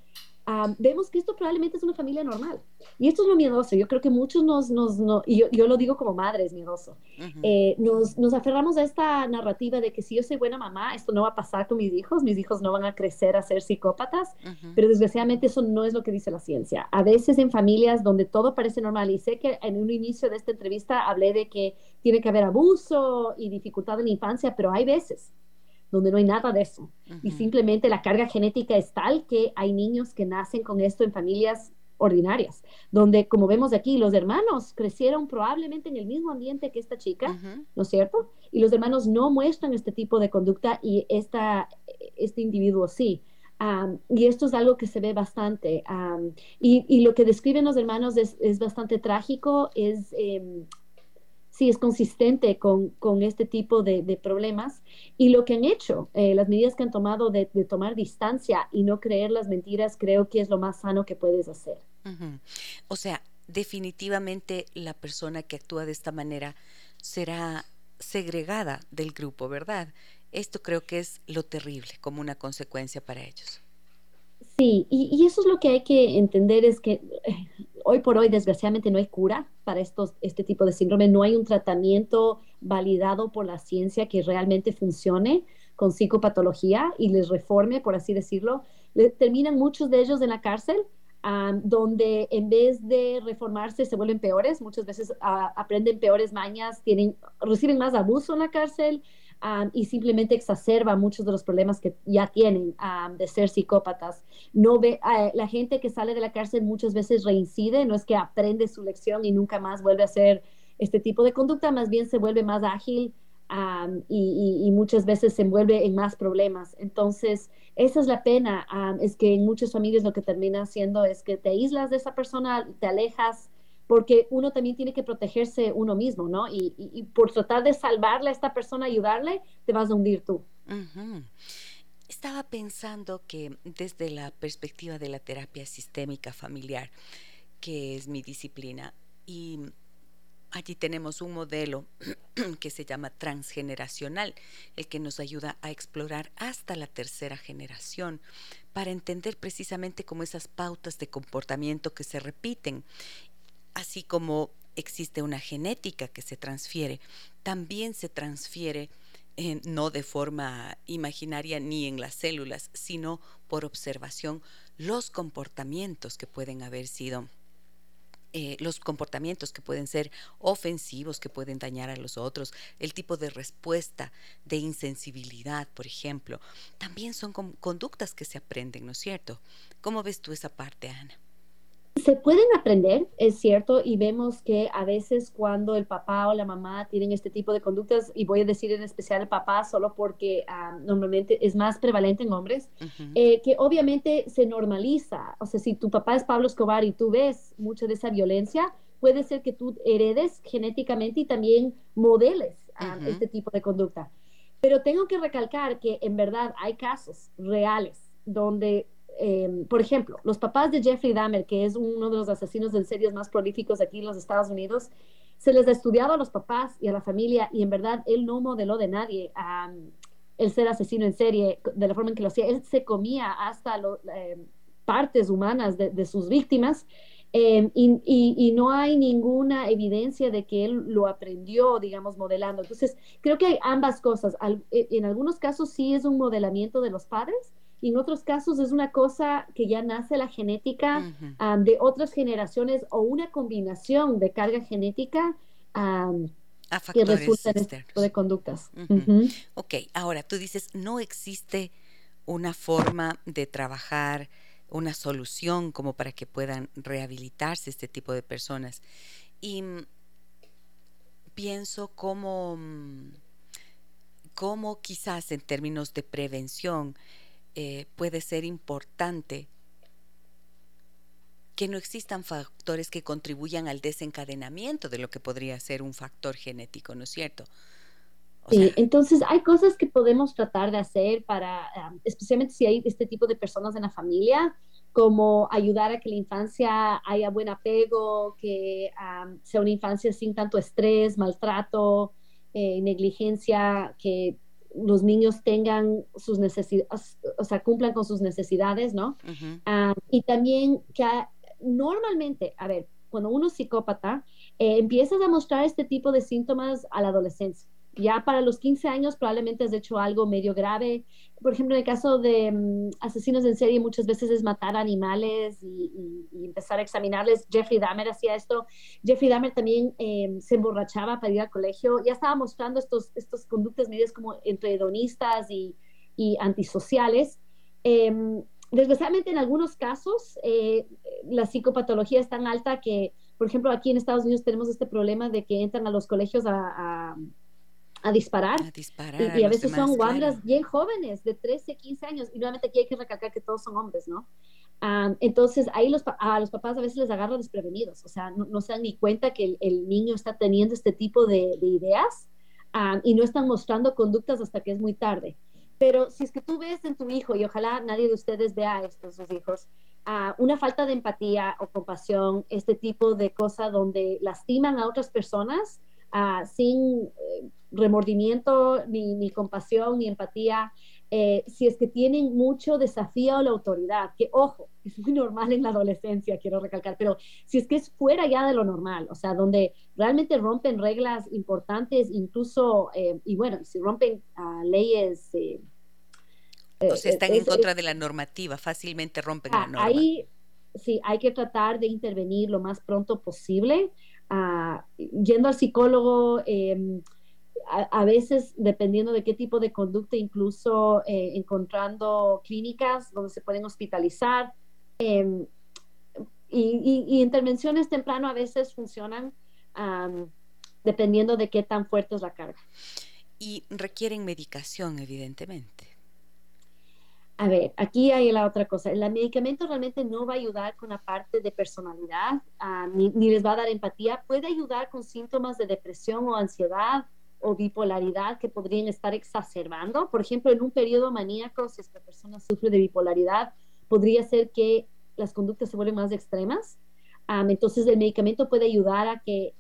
Speaker 3: vemos que esto probablemente es una familia normal. Y esto es lo miedoso. Yo creo que muchos nos, nos no, y yo, yo, lo digo como madre, es miedoso. Eh, nos, nos, aferramos a esta narrativa de que si yo soy buena mamá, esto no va a pasar con mis hijos, mis hijos no van a crecer a ser psicópatas, pero desgraciadamente eso no es lo que dice la ciencia. A veces en familias donde todo parece normal, y sé que en un inicio de esta entrevista hablé de que tiene que haber abuso y dificultad en la infancia, pero hay veces donde no hay nada de eso. Y simplemente la carga genética es tal que hay niños que nacen con esto en familias ordinarias, donde, como vemos aquí, los hermanos crecieron probablemente en el mismo ambiente que esta chica, ¿no es cierto? Y los hermanos no muestran este tipo de conducta y esta, este individuo sí. y esto es algo que se ve bastante. y, lo que describen los hermanos es, es bastante trágico, es em, sí es consistente con, con este tipo de, de, problemas. Y lo que han hecho, eh, las medidas que han tomado de, de, tomar distancia y no creer las mentiras, creo que es lo más sano que puedes hacer.
Speaker 1: O sea, definitivamente la persona que actúa de esta manera será segregada del grupo, ¿verdad? Esto creo que es lo terrible como una consecuencia para ellos.
Speaker 3: Sí, y, y eso es lo que hay que entender, es que eh, hoy por hoy, desgraciadamente, no hay cura para estos, este tipo de síndrome. No hay un tratamiento validado por la ciencia que realmente funcione con psicopatología y les reforme, por así decirlo. terminan muchos de ellos en la cárcel, donde en vez de reformarse se vuelven peores. Muchas veces aprenden peores mañas, tienen, reciben más abuso en la cárcel, y simplemente exacerba muchos de los problemas que ya tienen de ser psicópatas. No ve, uh, la gente que sale de la cárcel muchas veces reincide, no es que aprende su lección y nunca más vuelve a hacer este tipo de conducta, más bien se vuelve más ágil y, y, muchas veces se envuelve en más problemas. Entonces, esa es la pena, es que en muchas familias lo que termina haciendo es que te aíslas de esa persona, te alejas porque uno también tiene que protegerse uno mismo, ¿no? Y, por tratar de salvarle a esta persona, ayudarle, te vas a hundir tú.
Speaker 1: Estaba pensando que desde la perspectiva de la terapia sistémica familiar, que es mi disciplina, y Allí tenemos un modelo que se llama transgeneracional, el que nos ayuda a explorar hasta la tercera generación para entender precisamente cómo esas pautas de comportamiento que se repiten, así como existe una genética que se transfiere, también se transfiere eh, no de forma imaginaria ni en las células, sino por observación los comportamientos que pueden haber sido eh, los comportamientos que pueden ser ofensivos, que pueden dañar a los otros, el tipo de respuesta de insensibilidad, por ejemplo, también son conductas que se aprenden, ¿no es cierto? ¿Cómo ves tú esa parte, Ana?
Speaker 3: Se pueden aprender, es cierto, y vemos que a veces cuando el papá o la mamá tienen este tipo de conductas, y voy a decir en especial el papá solo porque ah, normalmente es más prevalente en hombres, eh, que obviamente se normaliza. O sea, si tu papá es Pablo Escobar y tú ves mucha de esa violencia, puede ser que tú heredes genéticamente y también modeles ah, este tipo de conducta. Pero tengo que recalcar que en verdad hay casos reales donde Em, por ejemplo, los papás de Jeffrey Dahmer, que es uno de los asesinos en series más prolíficos aquí en los Estados Unidos, se les ha estudiado a los papás y a la familia y en verdad él no modeló de nadie el ser asesino en serie de la forma en que lo hacía. Él se comía hasta las em, partes humanas de, sus víctimas em, y, y, no hay ninguna evidencia de que él lo aprendió, digamos, modelando. Entonces, creo que hay ambas cosas. E, en algunos casos sí es un modelamiento de los padres, y en otros casos es una cosa que ya nace la genética de otras generaciones o una combinación de carga genética que resulta en este tipo de conductas.
Speaker 1: Ok, ahora tú dices, no existe una forma de trabajar, una solución como para que puedan rehabilitarse este tipo de personas. Y mm, pienso como, mm, como quizás en términos de prevención, eh, puede ser importante que no existan factores que contribuyan al desencadenamiento de lo que podría ser un factor genético, ¿no es cierto?
Speaker 3: sí, entonces hay cosas que podemos tratar de hacer para, especialmente si hay este tipo de personas en la familia, como ayudar a que la infancia haya buen apego, que sea una infancia sin tanto estrés, maltrato, eh, negligencia, que los niños tengan sus necesidades, o sea, cumplan con sus necesidades, ¿no? Ah, y también que normalmente, a ver, cuando uno es psicópata, eh, empiezas a mostrar este tipo de síntomas a la adolescencia ya para los 15 años probablemente has hecho algo medio grave. Por ejemplo, en el caso de mm, asesinos en serie, muchas veces es matar animales y, empezar a examinarles. Jeffrey Dahmer hacía esto. Jeffrey Dahmer también em, se emborrachaba para ir al colegio. Ya estaba mostrando estos, estos conductas medias como entre hedonistas y, y antisociales. Eh, desgraciadamente, en algunos casos, eh, la psicopatología es tan alta que, por ejemplo, aquí en Estados Unidos tenemos este problema de que entran a los colegios a a disparar. y, a, veces son guambras bien jóvenes, de 13, 15 años. Y nuevamente aquí hay que recalcar que todos son hombres, ¿no? entonces ahí los, a los papás a veces les agarra desprevenidos, o sea, no, se dan ni cuenta que el, niño está teniendo este tipo de, ideas y no están mostrando conductas hasta que es muy tarde. Pero si es que tú ves en tu hijo, y ojalá nadie de ustedes vea esto, sus hijos, una falta de empatía o compasión, este tipo de cosa donde lastiman a otras personas, sin eh, remordimiento, ni, compasión, ni empatía, eh, si es que tienen mucho desafío a la autoridad, que ojo, es muy normal en la adolescencia, quiero recalcar, pero si es que es fuera ya de lo normal, o sea, donde realmente rompen reglas importantes, incluso, eh, y bueno, si rompen ah, leyes...
Speaker 1: o sea, están en contra de la normativa, fácilmente rompen la norma.
Speaker 3: Ahí sí, hay que tratar de intervenir lo más pronto posible yendo al psicólogo, em, a, veces dependiendo de qué tipo de conducta, incluso eh, encontrando clínicas donde se pueden hospitalizar. Em, y, intervenciones temprano a veces funcionan dependiendo de qué tan fuerte es la carga.
Speaker 1: Y requieren medicación, evidentemente.
Speaker 3: A ver, aquí hay la otra cosa. El medicamento realmente no va a ayudar con la parte de personalidad, ah, ni, les va a dar empatía. Puede ayudar con síntomas de depresión o ansiedad o bipolaridad que podrían estar exacerbando. Por ejemplo, en un periodo maníaco, si esta persona sufre de bipolaridad, podría ser que las conductas se vuelven más extremas. entonces, el medicamento puede ayudar a que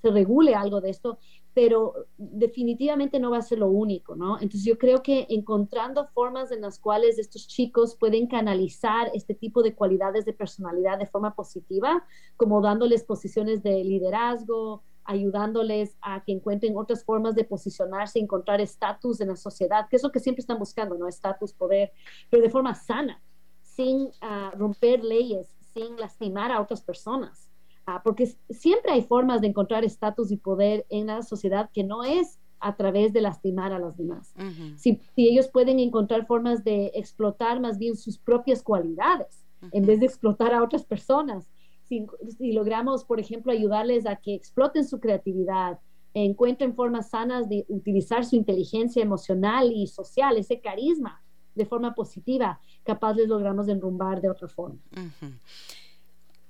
Speaker 3: se regule algo de esto, pero definitivamente no va a ser lo único, ¿no? Entonces yo creo que encontrando formas en las cuales estos chicos pueden canalizar este tipo de cualidades de personalidad de forma positiva, como dándoles posiciones de liderazgo, ayudándoles a que encuentren otras formas de posicionarse, encontrar estatus en la sociedad, que es lo que siempre están buscando, ¿no? Estatus, poder, pero de forma sana, sin ah, romper leyes, sin lastimar a otras personas. Ah, porque siempre hay formas de encontrar estatus y poder en la sociedad que no es a través de lastimar a los demás. si, ellos pueden encontrar formas de explotar más bien sus propias cualidades en vez de explotar a otras personas, si, logramos, por ejemplo, ayudarles a que exploten su creatividad, encuentren formas sanas de utilizar su inteligencia emocional y social, ese carisma de forma positiva, capaz les logramos enrumbar de otra forma.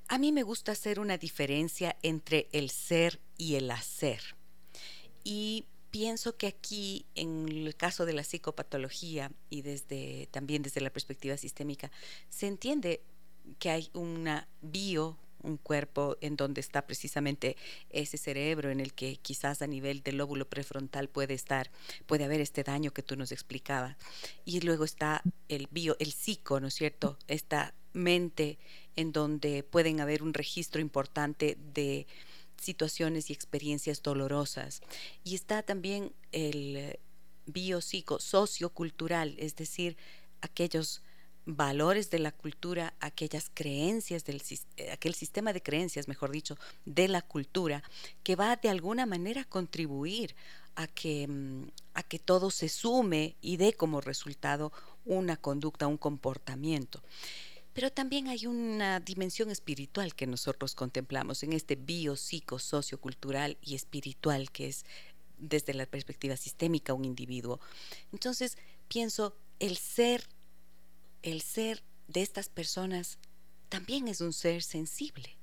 Speaker 1: A mí me gusta hacer una diferencia entre el ser y el hacer. Y pienso que aquí, en el caso de la psicopatología y desde también desde la perspectiva sistémica, se entiende que hay una bio un cuerpo en donde está precisamente ese cerebro en el que quizás a nivel del lóbulo prefrontal puede estar, puede haber este daño que tú nos explicabas. Y luego está el bio, el psico, ¿no es cierto? Esta mente en donde pueden haber un registro importante de situaciones y experiencias dolorosas. Y está también el biopsico sociocultural, es decir, aquellos valores de la cultura, aquellas creencias del eh, aquel sistema de creencias, mejor dicho, de la cultura que va de alguna manera a contribuir a que mm, a que todo se sume y dé como resultado una conducta, un comportamiento. Pero también hay una dimensión espiritual que nosotros contemplamos en este bio, psico, sociocultural y espiritual que es desde la perspectiva sistémica un individuo. Entonces, pienso, el ser, el ser de estas personas también es un ser sensible.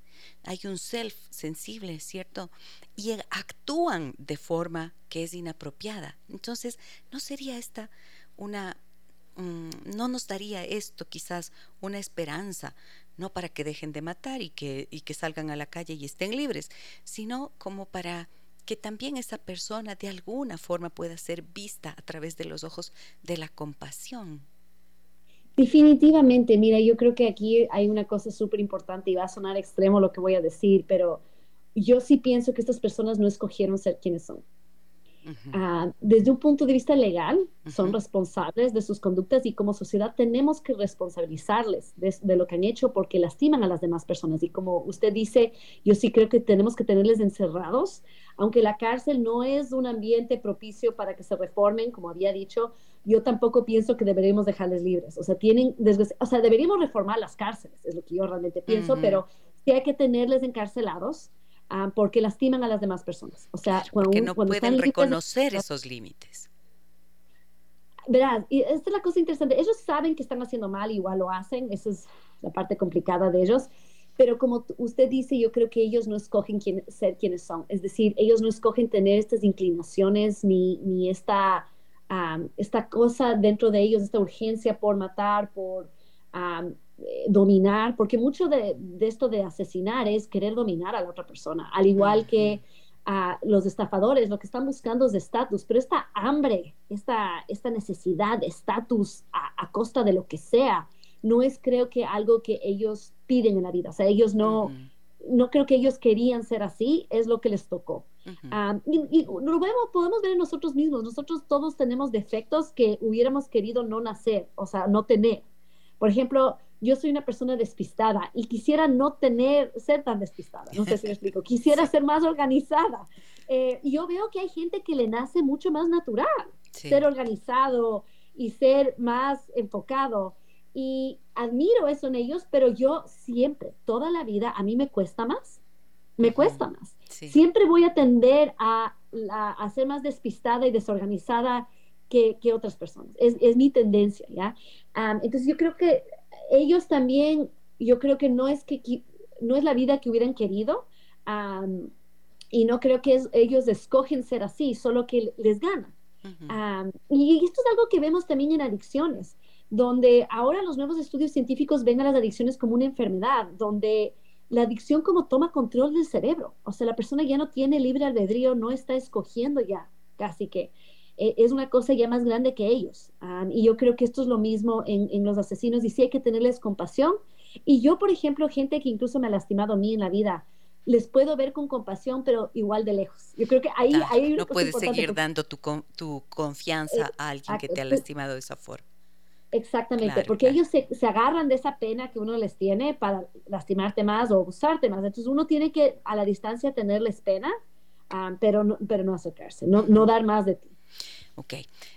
Speaker 1: Hay un self sensible, ¿cierto? Y actúan de forma que es inapropiada. Entonces, ¿no sería esta una Mm, no nos daría esto quizás una esperanza, no para que dejen de matar y que, y que salgan a la calle y estén libres, sino como para que también esa persona de alguna forma pueda ser vista a través de los ojos de la compasión.
Speaker 3: Definitivamente, mira, yo creo que aquí hay una cosa súper importante y va a sonar extremo lo que voy a decir, pero yo sí pienso que estas personas no escogieron ser quienes son. Ah, desde un punto de vista legal, son responsables de sus conductas y como sociedad tenemos que responsabilizarles de, lo que han hecho porque lastiman a las demás personas. Y como usted dice, yo sí creo que tenemos que tenerles encerrados, aunque la cárcel no es un ambiente propicio para que se reformen, como había dicho, yo tampoco pienso que deberíamos dejarles libres. O sea, tienen, o sea, deberíamos reformar las cárceles, es lo que yo realmente pienso, pero sí hay que tenerles encarcelados Ah, porque lastiman a las demás personas. O sea,
Speaker 1: cuando, no pueden reconocer esos límites.
Speaker 3: Verás, y esta es la cosa interesante. Ellos saben que están haciendo mal, igual lo hacen. Esa es la parte complicada de ellos. Pero como usted dice, yo creo que ellos no escogen quién, ser quienes son. Es decir, ellos no escogen tener estas inclinaciones ni, ni esta, esta cosa dentro de ellos, esta urgencia por matar, por eh, dominar, porque mucho de, esto de asesinar es querer dominar a la otra persona, al igual que a los estafadores, lo que están buscando es estatus, pero esta hambre, esta, esta necesidad de estatus a, costa de lo que sea, no es creo que algo que ellos piden en la vida, o sea, ellos no, no creo que ellos querían ser así, es lo que les tocó. Ah, y, lo vemos, podemos ver en nosotros mismos, nosotros todos tenemos defectos que hubiéramos querido no nacer, o sea, no tener. Por ejemplo, yo soy una persona despistada y quisiera no tener, ser tan despistada, no sé si me explico, quisiera ser más organizada. Eh, y yo veo que hay gente que le nace mucho más natural, ser organizado y ser más enfocado. Y admiro eso en ellos, pero yo siempre, toda la vida, a mí me cuesta más, me cuesta más. Siempre voy a tender a, a, ser más despistada y desorganizada que, que otras personas. Es, es, mi tendencia, ¿ya? entonces yo creo que ellos también, yo creo que no es que no es la vida que hubieran querido y no creo que ellos escogen ser así, solo que les gana. y esto es algo que vemos también en adicciones, donde ahora los nuevos estudios científicos ven a las adicciones como una enfermedad, donde la adicción como toma control del cerebro. O sea, la persona ya no tiene libre albedrío, no está escogiendo ya, casi que. Eh, es una cosa ya más grande que ellos. y yo creo que esto es lo mismo en, en, los asesinos y sí hay que tenerles compasión. Y yo, por ejemplo, gente que incluso me ha lastimado a mí en la vida, les puedo ver con compasión, pero igual de lejos. Yo creo que ahí, hay
Speaker 1: no puedes seguir dando tu, tu confianza a alguien que te ha lastimado de esa forma.
Speaker 3: Exactamente, porque ellos se, se, agarran de esa pena que uno les tiene para lastimarte más o usarte más. Entonces uno tiene que a la distancia tenerles pena, ah, pero, no, pero no acercarse, no, no dar más de ti.
Speaker 1: Ok,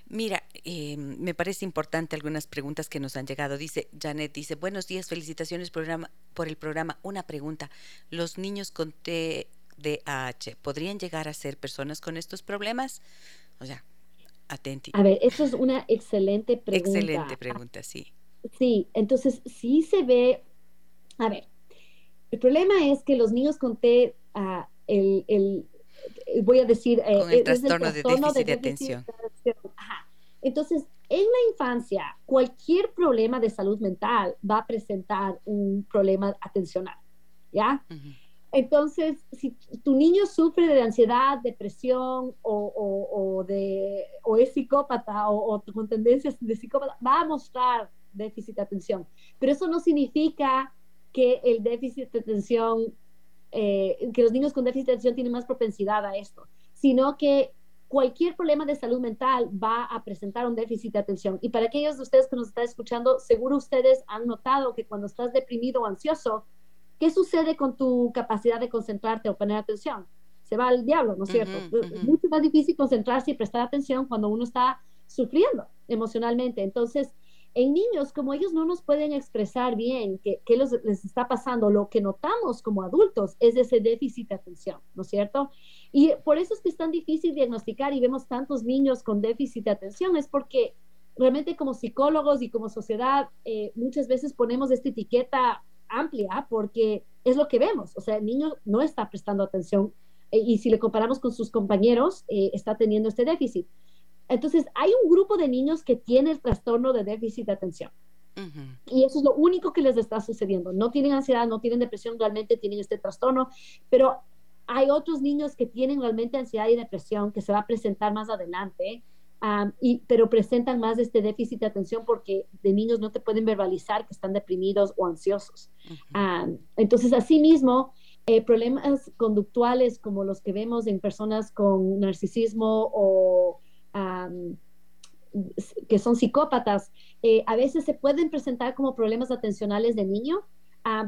Speaker 1: mira, eh, me parece importante algunas preguntas que nos han llegado. Dice Janet, dice, buenos días, felicitaciones programa, por el programa. Una pregunta, ¿los niños con TDAH podrían llegar a ser personas con estos problemas? O sea, atenti.
Speaker 3: A ver, eso es una excelente pregunta.
Speaker 1: Excelente pregunta, sí.
Speaker 3: Sí, entonces sí se ve, a ver, el problema es que los niños con T, uh, el, el, voy a decir,
Speaker 1: eh, con el, trastorno, de déficit de, atención.
Speaker 3: Entonces, en la infancia, cualquier problema de salud mental va a presentar un problema atencional, ¿ya? Entonces, si tu niño sufre de ansiedad, depresión o, de, o es psicópata o, con tendencias de psicópata, va a mostrar déficit de atención. Pero eso no significa que el déficit de atención, eh, que los niños con déficit de atención tienen más propensidad a esto, sino que cualquier problema de salud mental va a presentar un déficit de atención. Y para aquellos de ustedes que nos están escuchando, seguro ustedes han notado que cuando estás deprimido o ansioso, ¿Qué sucede con tu capacidad de concentrarte o poner atención? Se va al diablo, ¿no es cierto? Es mucho más difícil concentrarse y prestar atención cuando uno está sufriendo emocionalmente. Entonces, en niños, como ellos no nos pueden expresar bien qué, qué les está pasando, lo que notamos como adultos es ese déficit de atención, ¿no es cierto? Y por eso es que es tan difícil diagnosticar y vemos tantos niños con déficit de atención, es porque realmente como psicólogos y como sociedad eh, muchas veces ponemos esta etiqueta amplia porque es lo que vemos. O sea, el niño no está prestando atención eh, y si le comparamos con sus compañeros, eh, está teniendo este déficit. Entonces, hay un grupo de niños que tiene el trastorno de déficit de atención. Y eso es lo único que les está sucediendo. No tienen ansiedad, no tienen depresión, realmente tienen este trastorno, pero hay otros niños que tienen realmente ansiedad y depresión que se va a presentar más adelante y, pero presentan más este déficit de atención porque de niños no te pueden verbalizar que están deprimidos o ansiosos. entonces, asimismo, eh, problemas conductuales como los que vemos en personas con narcisismo o que son psicópatas, eh, a veces se pueden presentar como problemas atencionales de niño,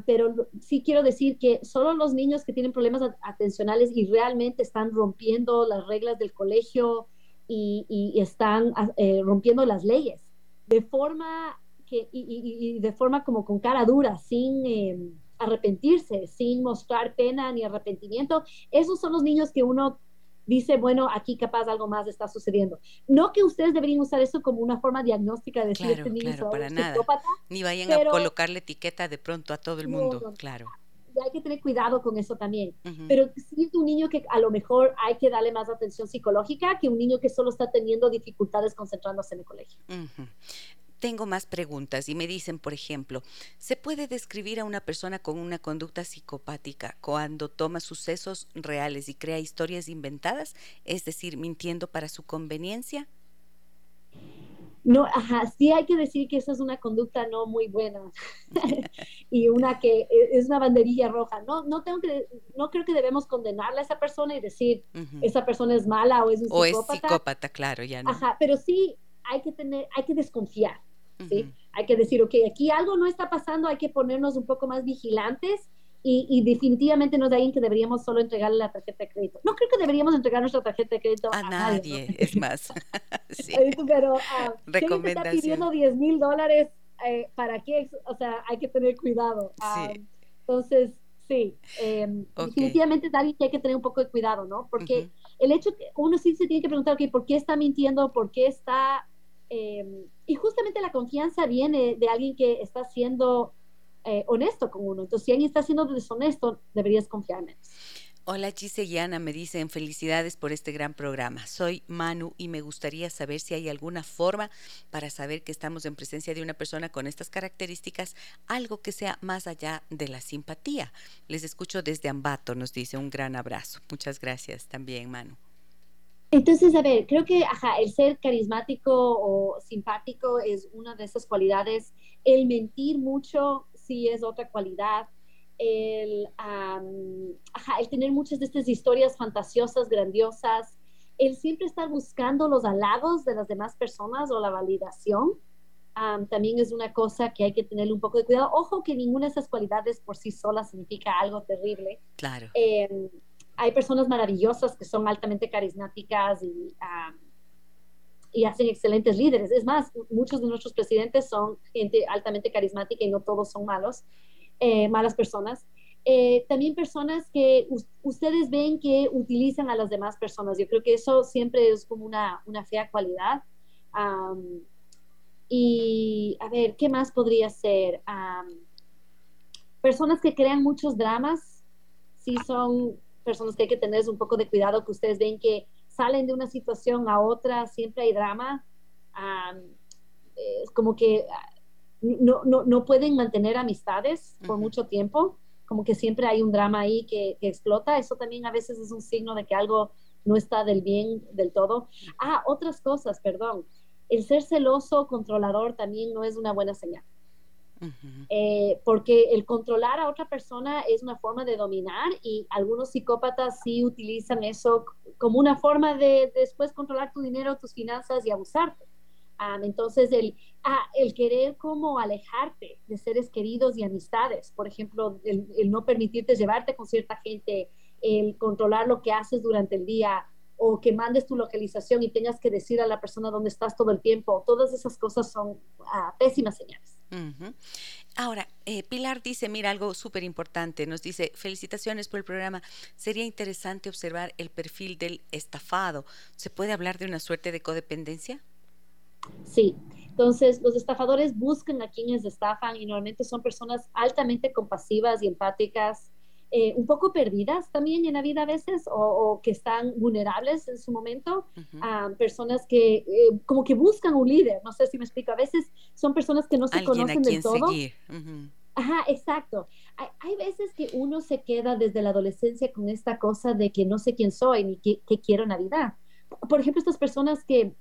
Speaker 3: pero sí quiero decir que solo los niños que tienen problemas atencionales y realmente están rompiendo las reglas del colegio, y, están ah, eh, rompiendo las leyes de forma que, y, de forma como con cara dura, sin em, arrepentirse, sin mostrar pena ni arrepentimiento. Esos son los niños que uno dice, bueno, aquí capaz algo más está sucediendo. No que ustedes deberían usar eso como una forma diagnóstica de decir este niño
Speaker 1: claro, para nada. Ni vayan a colocarle etiqueta de pronto a todo el mundo, claro
Speaker 3: hay que tener cuidado con eso también. Pero si es un niño que a lo mejor hay que darle más atención psicológica que un niño que solo está teniendo dificultades concentrándose en el colegio.
Speaker 1: Tengo más preguntas y me dicen, por ejemplo, ¿se puede describir a una persona con una conducta psicopática cuando toma sucesos reales y crea historias inventadas, es decir, mintiendo para su conveniencia?
Speaker 3: no, ajá, sí hay que decir que esa es una conducta no muy buena y una que e, es una banderilla roja. No, no tengo que, no creo que debemos condenarle a esa persona y decir esa persona es mala o es un psicópata.
Speaker 1: O es psicópata, claro, ya no.
Speaker 3: Ajá, pero sí hay que tener, hay que desconfiar, ¿sí? Hay que decir, ok, aquí algo no está pasando, hay que ponernos un poco más vigilantes y, definitivamente no es de alguien que deberíamos solo entregarle la tarjeta de crédito. No creo que deberíamos entregar nuestra tarjeta de crédito
Speaker 1: a, nadie, es más.
Speaker 3: sí. Pero uh, está pidiendo 10 mil dólares, eh, ¿para qué? O sea, hay que tener cuidado. Ah, entonces, sí, em, definitivamente es alguien que hay que tener un poco de cuidado, ¿no? Porque el hecho que uno sí se tiene que preguntar, ok, ¿por qué está mintiendo? ¿Por qué está...? Em, y justamente la confianza viene de alguien que está siendo eh, honesto con uno. Entonces, si alguien está siendo deshonesto, deberías confiar menos.
Speaker 1: Hola Gise y Ana, me dicen felicidades por este gran programa. Soy Manu y me gustaría saber si hay alguna forma para saber que estamos en presencia de una persona con estas características, algo que sea más allá de la simpatía. Les escucho desde Ambato, nos dice un gran abrazo. Muchas gracias también, Manu.
Speaker 3: Entonces, a ver, creo que ajá, el ser carismático o simpático es una de esas cualidades. El mentir mucho sí es otra cualidad el, el tener muchas de estas historias fantasiosas, grandiosas, el siempre estar buscando los halagos de las demás personas o la validación, también es una cosa que hay que tener un poco de cuidado. Ojo que ninguna de esas cualidades por sí sola significa algo terrible.
Speaker 1: Claro.
Speaker 3: Em, hay personas maravillosas que son altamente carismáticas y, y hacen excelentes líderes. Es más, muchos de nuestros presidentes son gente altamente carismática y no todos son malos. Eh, malas personas. Eh, también personas que ustedes ven que utilizan a las demás personas. Yo creo que eso siempre es como una, una fea cualidad. y a ver, ¿qué más podría ser? personas que crean muchos dramas, sí son personas que hay que tener un poco de cuidado, que ustedes ven que salen de una situación a otra, siempre hay drama. es como que no, no, no pueden mantener amistades por mucho tiempo, como que siempre hay un drama ahí que, explota, eso también a veces es un signo de que algo no está del bien del todo. Ah, otras cosas, perdón. El ser celoso, controlador también no es una buena señal. Eh, porque el controlar a otra persona es una forma de dominar y algunos psicópatas sí utilizan eso como una forma de después controlar tu dinero, tus finanzas y abusarte entonces, el, ah, el querer como alejarte de seres queridos y amistades, por ejemplo, el, no permitirte llevarte con cierta gente, el controlar lo que haces durante el día o que mandes tu localización y tengas que decir a la persona dónde estás todo el tiempo, todas esas cosas son ah, pésimas señales.
Speaker 1: Ahora, eh, Pilar dice, mira, algo súper importante, nos dice, felicitaciones por el programa, sería interesante observar el perfil del estafado. ¿Se puede hablar de una suerte de codependencia?
Speaker 3: Sí, entonces los estafadores buscan a quienes estafan y normalmente son personas altamente compasivas y empáticas, eh, un poco perdidas también en la vida a veces o, que están vulnerables en su momento, a personas que eh, como que buscan un líder, no sé si me explico, a veces son personas que no se conocen del todo. Ajá, exacto. Hay, hay, veces que uno se queda desde la adolescencia con esta cosa de que no sé quién soy ni qué, qué quiero en la vida. Por ejemplo, estas personas que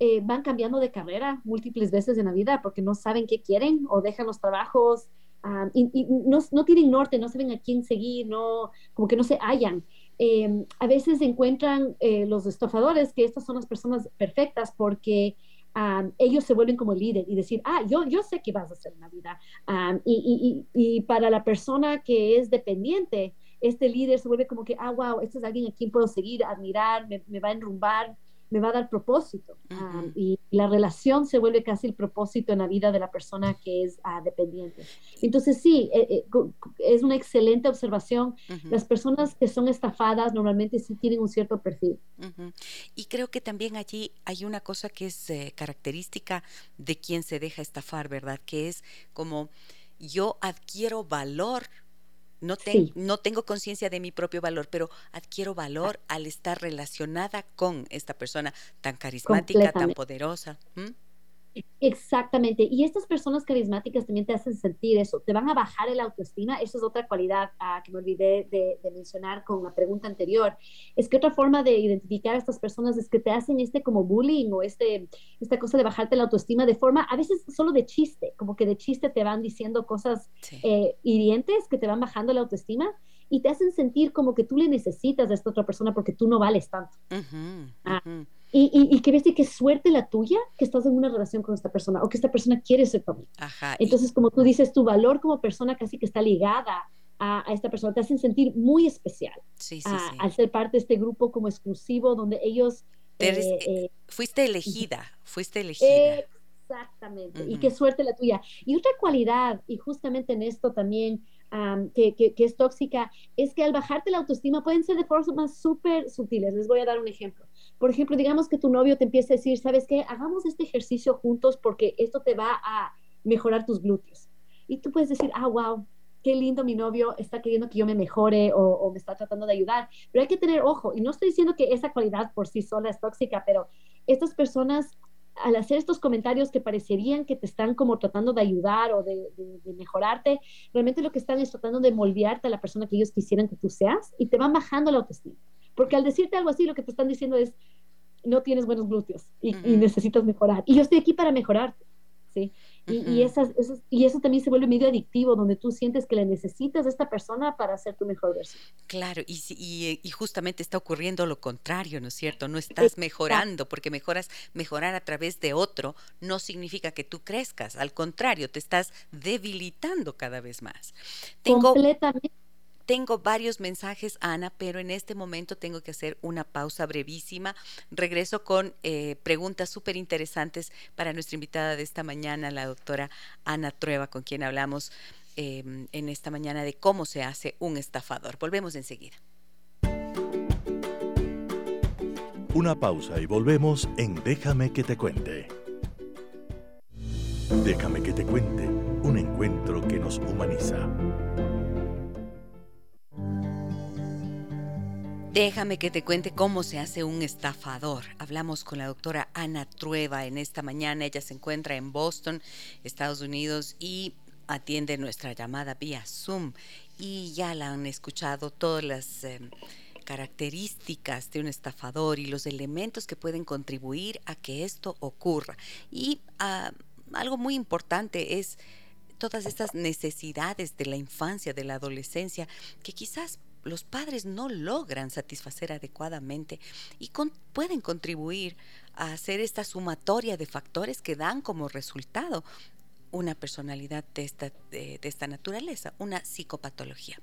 Speaker 3: eh, van cambiando de carrera múltiples veces en la vida porque no saben qué quieren o dejan los trabajos y, no, tienen norte, no saben a quién seguir, no, como que no se hallan. Em, a veces encuentran eh, los estafadores que estas son las personas perfectas porque ellos se vuelven como líder y decir, ah, yo, yo sé qué vas a hacer en la vida. y, y, para la persona que es dependiente, este líder se vuelve como que, ah, wow, este es alguien a quien puedo seguir, admirar, me, me va a enrumbar, me va a dar propósito. Ah, y la relación se vuelve casi el propósito en la vida de la persona que es ah, dependiente. Entonces, sí, eh, eh, es una excelente observación. Las personas que son estafadas normalmente sí tienen un cierto perfil.
Speaker 1: Y creo que también allí hay una cosa que es eh, característica de quien se deja estafar, ¿verdad? Que es como yo adquiero valor no, no tengo conciencia de mi propio valor, pero adquiero valor al estar relacionada con esta persona tan carismática, tan poderosa.
Speaker 3: Exactamente. Y estas personas carismáticas también te hacen sentir eso, te van a bajar el autoestima. Esa es otra cualidad ah, que me olvidé de, mencionar con la pregunta anterior. Es que otra forma de identificar a estas personas es que te hacen este como bullying o este, esta cosa de bajarte la autoestima de forma, a veces solo de chiste, como que de chiste te van diciendo cosas eh, hirientes que te van bajando la autoestima y te hacen sentir como que tú le necesitas a esta otra persona porque tú no vales tanto. Ah, y, y, que ves que qué suerte la tuya que estás en una relación con esta persona o que esta persona quiere ser tu Entonces, como tú dices, tu valor como persona casi que está ligada a, esta persona, te hacen sentir muy especial
Speaker 1: sí, sí, sí.
Speaker 3: al ser parte de este grupo como exclusivo donde ellos...
Speaker 1: Eh, eh, fuiste elegida, fuiste elegida.
Speaker 3: Exactamente, y qué suerte la tuya. Y otra cualidad, y justamente en esto también que, que, que, es tóxica, es que al bajarte la autoestima pueden ser de formas súper sutiles. Les voy a dar un ejemplo. Por ejemplo, digamos que tu novio te empieza a decir, ¿sabes qué? Hagamos este ejercicio juntos porque esto te va a mejorar tus glúteos. Y tú puedes decir, ah, wow, qué lindo mi novio está queriendo que yo me mejore o, me está tratando de ayudar, pero hay que tener ojo, y no estoy diciendo que esa cualidad por sí sola es tóxica, pero estas personas al hacer estos comentarios que parecerían que te están como tratando de ayudar o de, mejorarte, realmente lo que están es tratando de moldearte a la persona que ellos quisieran que tú seas y te van bajando la autoestima. Porque al decirte algo así, lo que te están diciendo es, no tienes buenos glúteos y, y necesitas mejorar. Y yo estoy aquí para mejorarte. ¿sí? Y, esas, y eso también se vuelve medio adictivo, donde tú sientes que le necesitas a esta persona para ser tu mejor versión.
Speaker 1: Claro, y, y, y justamente está ocurriendo lo contrario, ¿no es cierto? No estás mejorando, porque mejoras, mejorar a través de otro no significa que tú crezcas, al contrario, te estás debilitando cada vez más.
Speaker 3: Tengo, Completamente
Speaker 1: tengo varios mensajes, Ana, pero en este momento tengo que hacer una pausa brevísima. Regreso con eh, preguntas súper interesantes para nuestra invitada de esta mañana, la doctora Ana Trueba, con quien hablamos em, en esta mañana de cómo se hace un estafador. Volvemos enseguida.
Speaker 2: Una pausa y volvemos en Déjame que te cuente. Déjame que te cuente, un encuentro que nos humaniza.
Speaker 1: Déjame que te cuente cómo se hace un estafador. Hablamos con la doctora Ana Trueba en esta mañana. Ella se encuentra en Boston, Estados Unidos, y atiende nuestra llamada vía Zoom. Y ya la han escuchado todas las eh, características de un estafador y los elementos que pueden contribuir a que esto ocurra. Y ah, algo muy importante es todas estas necesidades de la infancia, de la adolescencia, que quizás los padres no logran satisfacer adecuadamente y pueden contribuir a hacer esta sumatoria de factores que dan como resultado una personalidad de esta, de, esta naturaleza, una psicopatología.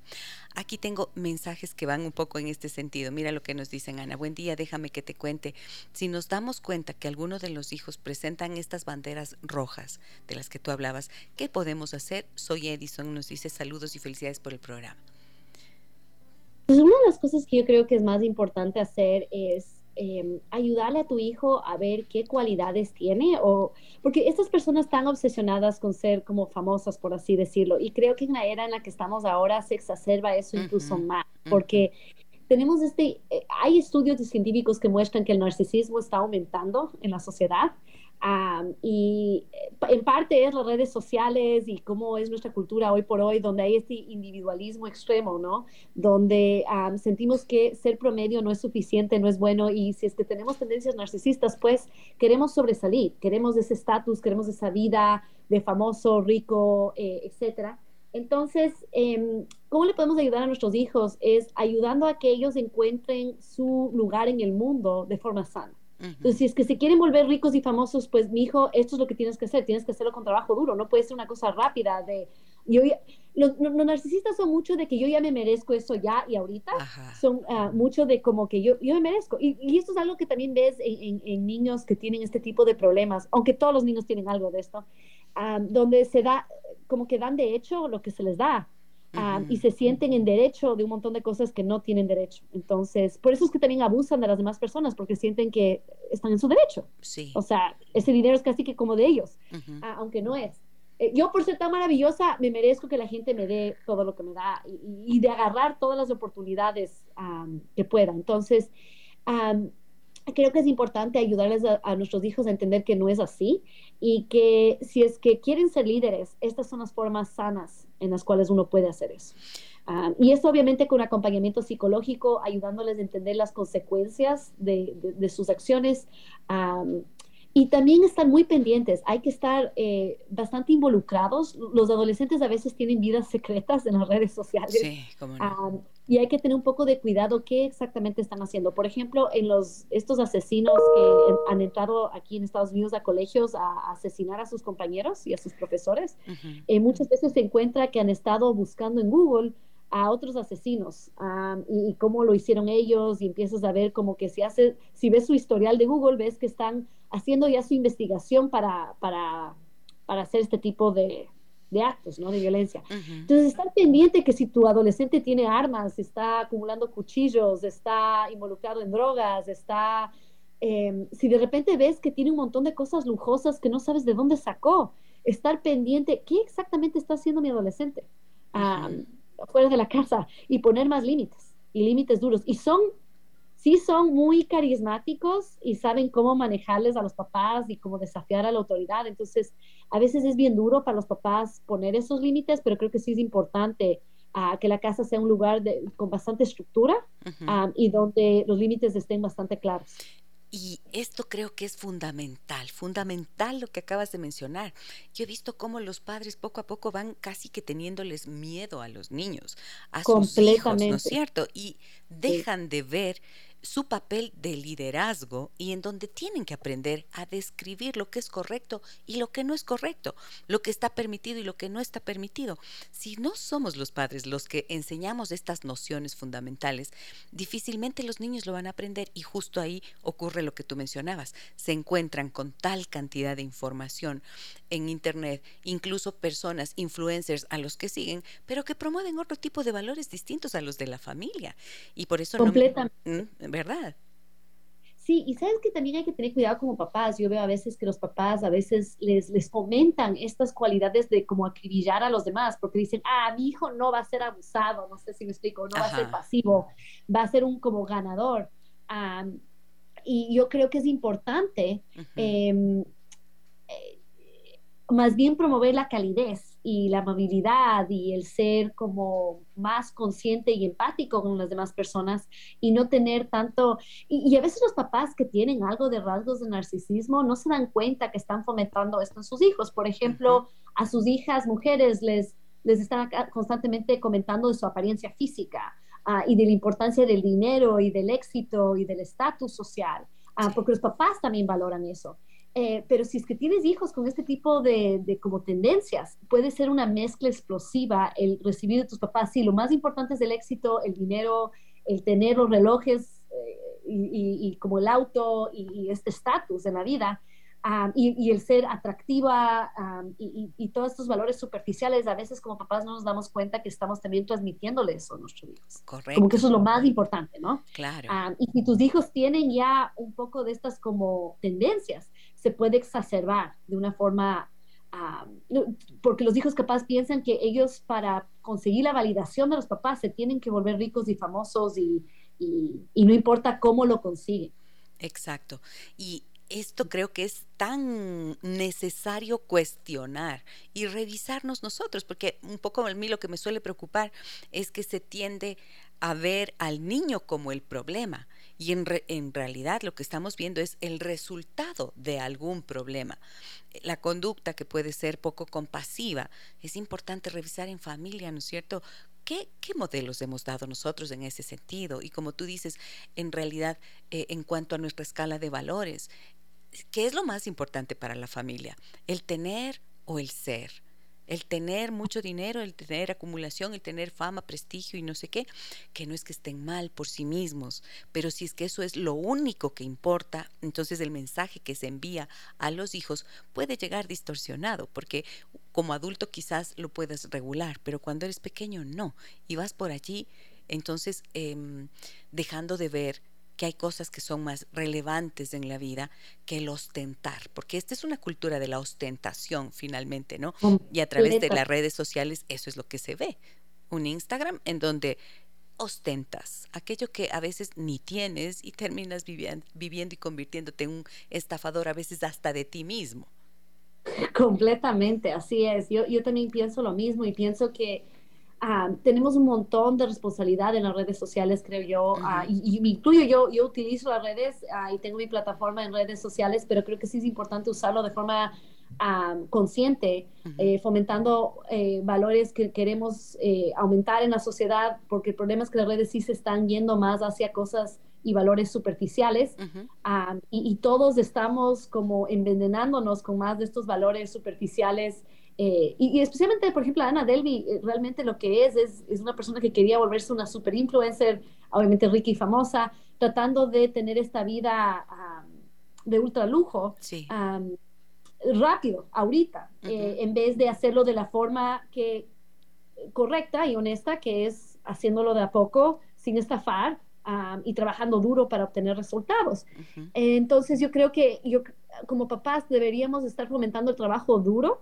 Speaker 1: Aquí tengo mensajes que van un poco en este sentido. Mira lo que nos dicen, Ana. Buen día, déjame que te cuente. Si nos damos cuenta que algunos de los hijos presentan estas banderas rojas de las que tú hablabas, ¿qué podemos hacer? Soy Edison, nos dice saludos y felicidades por el programa.
Speaker 3: Pues una de las cosas que yo creo que es más importante hacer es em, ayudarle a tu hijo a ver qué cualidades tiene o porque estas personas están obsesionadas con ser como famosas por así decirlo y creo que en la era en la que estamos ahora se exacerba eso incluso más porque tenemos este eh, hay estudios científicos que muestran que el narcisismo está aumentando en la sociedad y eh, en parte es las redes sociales y cómo es nuestra cultura hoy por hoy, donde hay este individualismo extremo, ¿no? Donde sentimos que ser promedio no es suficiente, no es bueno, y si es que tenemos tendencias narcisistas, pues queremos sobresalir, queremos ese estatus, queremos esa vida de famoso, rico, eh, etcétera. Entonces, em, ¿cómo le podemos ayudar a nuestros hijos? Es ayudando a que ellos encuentren su lugar en el mundo de forma sana. Entonces, si es que se quieren volver ricos y famosos, pues mi hijo, esto es lo que tienes que hacer, tienes que hacerlo con trabajo duro, no puede ser una cosa rápida de... Yo los, narcisistas son mucho de que yo ya me merezco eso ya y ahorita, son uh, mucho de como que yo, yo me merezco. Y, esto es algo que también ves en, niños que tienen este tipo de problemas, aunque todos los niños tienen algo de esto, donde se da, como que dan de hecho lo que se les da y se sienten en derecho de un montón de cosas que no tienen derecho. Entonces, por eso es que también abusan de las demás personas, porque sienten que están en su derecho.
Speaker 1: Sí.
Speaker 3: O sea, ese dinero es casi que como de ellos, aunque no es. Eh, yo por ser tan maravillosa me merezco que la gente me dé todo lo que me da y, de agarrar todas las oportunidades que pueda. Entonces, creo que es importante ayudarles a, nuestros hijos a entender que no es así y que si es que quieren ser líderes, estas son las formas sanas en las cuales uno puede hacer eso. Ah, y esto obviamente con acompañamiento psicológico, ayudándoles a entender las consecuencias de, de, sus acciones. Y también estar muy pendientes, hay que estar eh, bastante involucrados. Los adolescentes a veces tienen vidas secretas en las redes sociales.
Speaker 1: Sí, no
Speaker 3: y hay que tener un poco de cuidado qué exactamente están haciendo. Por ejemplo, en los estos asesinos que han entrado aquí en Estados Unidos a colegios a, asesinar a sus compañeros y a sus profesores, eh, muchas veces se encuentra que han estado buscando en Google a otros asesinos y, cómo lo hicieron ellos y empiezas a ver como que si hace, si ves su historial de Google, ves que están haciendo ya su investigación para, para, para hacer este tipo de, de actos, ¿no? De violencia. Entonces, estar pendiente que si tu adolescente tiene armas, está acumulando cuchillos, está involucrado en drogas, está... Em, si de repente ves que tiene un montón de cosas lujosas que no sabes de dónde sacó, estar pendiente, ¿qué exactamente está haciendo mi adolescente? Fuera de la casa y poner más límites y límites duros. Y son, sí son muy carismáticos y saben cómo manejarles a los papás y cómo desafiar a la autoridad. Entonces, a veces es bien duro para los papás poner esos límites, pero creo que sí es importante uh, que la casa sea un lugar de, con bastante estructura y donde los límites estén bastante claros.
Speaker 1: Y esto creo que es fundamental, fundamental lo que acabas de mencionar. Yo he visto cómo los padres poco a poco van casi que teniéndoles miedo a los niños, a sus hijos, ¿no es cierto? Y dejan de ver su papel de liderazgo y en donde tienen que aprender a describir lo que es correcto y lo que no es correcto, lo que está permitido y lo que no está permitido. Si no somos los padres los que enseñamos estas nociones fundamentales, difícilmente los niños lo van a aprender y justo ahí ocurre lo que tú mencionabas. Se encuentran con tal cantidad de información en Internet, incluso personas, influencers a los que siguen, pero que promueven otro tipo de valores distintos a los de la familia. Y por eso
Speaker 3: Completamente.
Speaker 1: no... ¿verdad?
Speaker 3: Sí, y sabes que también hay que tener cuidado como papás. Yo veo a veces que los papás a veces les, les comentan estas cualidades de como acribillar a los demás, porque dicen, ah, mi hijo no va a ser abusado, no sé si me explico, no va a ser pasivo, va a ser un como ganador. y yo creo que es importante em, eh, más bien promover la calidez y la amabilidad y el ser como más consciente y empático con las demás personas y no tener tanto, y, a veces los papás que tienen algo de rasgos de narcisismo no se dan cuenta que están fomentando esto en sus hijos. Por ejemplo, a sus hijas mujeres les, les están constantemente comentando de su apariencia física ah, y de la importancia del dinero y del éxito y del estatus social, ah, porque los papás también valoran eso. Eh, pero si es que tienes hijos con este tipo de, como tendencias, puede ser una mezcla explosiva el recibir de tus papás. Sí, lo más importante es el éxito, el dinero, el tener los relojes eh, y, como el auto y, este estatus en la vida. y, el ser atractiva y, todos estos valores superficiales, a veces como papás no nos damos cuenta que estamos también transmitiéndoles eso a nuestros hijos. Correcto. Como que eso es lo más importante, ¿no?
Speaker 1: Claro.
Speaker 3: y si tus hijos tienen ya un poco de estas como tendencias, se puede exacerbar de una forma, ah, porque los hijos capaz piensan que ellos para conseguir la validación de los papás se tienen que volver ricos y famosos y, y, no importa cómo lo consiguen.
Speaker 1: Exacto. Y esto creo que es tan necesario cuestionar y revisarnos nosotros, porque un poco a mí lo que me suele preocupar es que se tiende a ver al niño como el problema y en, en, realidad lo que estamos viendo es el resultado de algún problema. La conducta que puede ser poco compasiva, es importante revisar en familia, ¿no es cierto? ¿Qué, qué modelos hemos dado nosotros en ese sentido? Y como tú dices, en realidad, eh, en cuanto a nuestra escala de valores, ¿qué es lo más importante para la familia? ¿El tener o el ser? El tener mucho dinero, el tener acumulación, el tener fama, prestigio y no sé qué, que no es que estén mal por sí mismos, pero si es que eso es lo único que importa, entonces el mensaje que se envía a los hijos puede llegar distorsionado, porque como adulto quizás lo puedes regular, pero cuando eres pequeño no, y vas por allí, entonces em, dejando de ver que hay cosas que son más relevantes en la vida que el ostentar, porque esta es una cultura de la ostentación finalmente, ¿no? Y a través de las redes sociales eso es lo que se ve. Un Instagram en donde ostentas aquello que a veces ni tienes y terminas viviendo y convirtiéndote en un estafador a veces hasta de ti mismo.
Speaker 3: Completamente, así es. Yo, yo también pienso lo mismo y pienso que Ah, tenemos un montón de responsabilidad en las redes sociales, creo yo, ah, y, me incluyo yo, yo utilizo las redes uh, y tengo mi plataforma en redes sociales, pero creo que sí es importante usarlo de forma consciente, eh, fomentando eh, valores que queremos eh, aumentar en la sociedad, porque el problema es que las redes sí se están yendo más hacia cosas y valores superficiales y, y, todos estamos como envenenándonos con más de estos valores superficiales eh, y, especialmente, por ejemplo, Ana Delby, eh, realmente lo que es, es, es, una persona que quería volverse una super influencer, obviamente rica y famosa, tratando de tener esta vida de ultra lujo rápido, ahorita, eh, en vez de hacerlo de la forma que correcta y honesta, que es haciéndolo de a poco, sin estafar y trabajando duro para obtener resultados. Entonces, yo creo que yo, como papás deberíamos estar fomentando el trabajo duro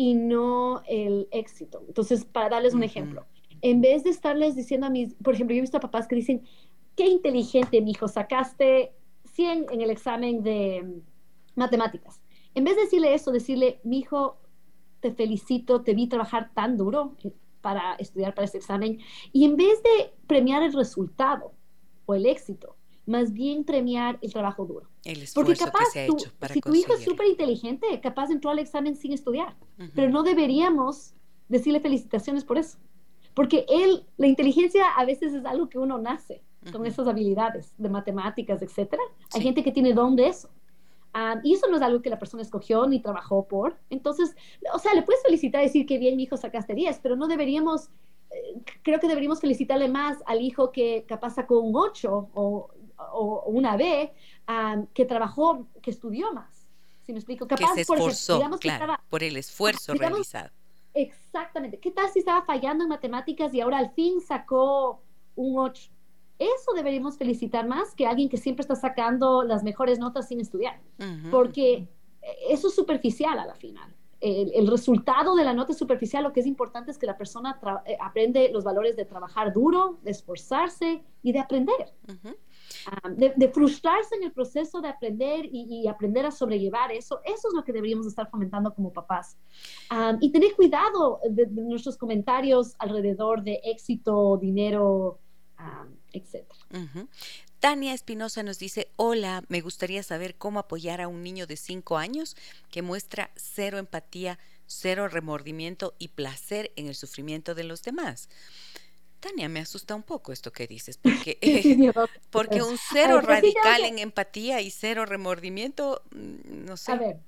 Speaker 3: y no el éxito. Entonces, para darles un ejemplo, en vez de estarles diciendo a mis, por ejemplo, yo he visto a papás que dicen, qué inteligente, mi hijo, sacaste 100 en el examen de matemáticas. En vez de decirle eso, decirle, mi hijo, te felicito, te vi trabajar tan duro para estudiar para este examen. Y en vez de premiar el resultado o el éxito, más bien premiar el trabajo duro.
Speaker 1: El Porque capaz, que se ha hecho para
Speaker 3: si tu hijo es súper inteligente, capaz entró al examen sin estudiar, pero no deberíamos decirle felicitaciones por eso. Porque él, la inteligencia a veces es algo que uno nace con esas habilidades de matemáticas, etcétera. Hay gente que tiene don de eso. Ah, y eso no es algo que la persona escogió ni trabajó por. Entonces, o sea, le puedes felicitar y decir que bien mi hijo sacaste 10, pero no deberíamos, eh, creo que deberíamos felicitarle más al hijo que capaz sacó un 8 o, o una B, ah, que trabajó, que estudió más. Si me explico?
Speaker 1: Capaz, que se esforzó, por, claro, por el esfuerzo realizado.
Speaker 3: Exactamente. ¿Qué tal si estaba fallando en matemáticas y ahora al fin sacó un 8? Eso deberíamos felicitar más que alguien que siempre está sacando las mejores notas sin estudiar, porque eso es superficial a la final. El, resultado de la nota es superficial, lo que es importante es que la persona eh, aprende los valores de trabajar duro, de esforzarse y de aprender. Ah, de, frustrarse en el proceso de aprender y, aprender a sobrellevar eso, eso es lo que deberíamos estar fomentando como papás. Ah, y tener cuidado de, nuestros comentarios alrededor de éxito, dinero, etc.
Speaker 1: Tania Espinosa nos dice, hola, me gustaría saber cómo apoyar a un niño de 5 años que muestra cero empatía, cero remordimiento y placer en el sufrimiento de los demás. Tania, me asusta un poco esto que dices, porque, porque un cero pues radical en empatía y cero remordimiento, mm, no sé.
Speaker 3: A ver,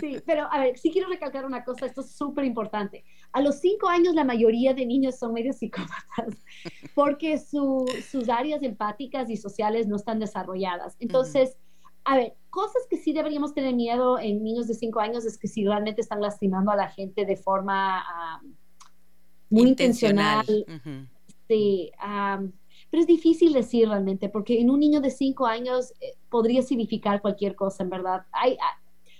Speaker 3: Sí, pero a ver, sí quiero recalcar una cosa, esto es súper importante. A los cinco años la mayoría de niños son medio psicópatas porque sus áreas empáticas y sociales no están desarrolladas. Entonces, a ver, cosas que sí deberíamos tener miedo en niños de cinco años es que si realmente están lastimando a la gente de forma muy intencional. Pero es difícil decir realmente, porque en un niño de cinco años eh, podría significar cualquier cosa, en verdad.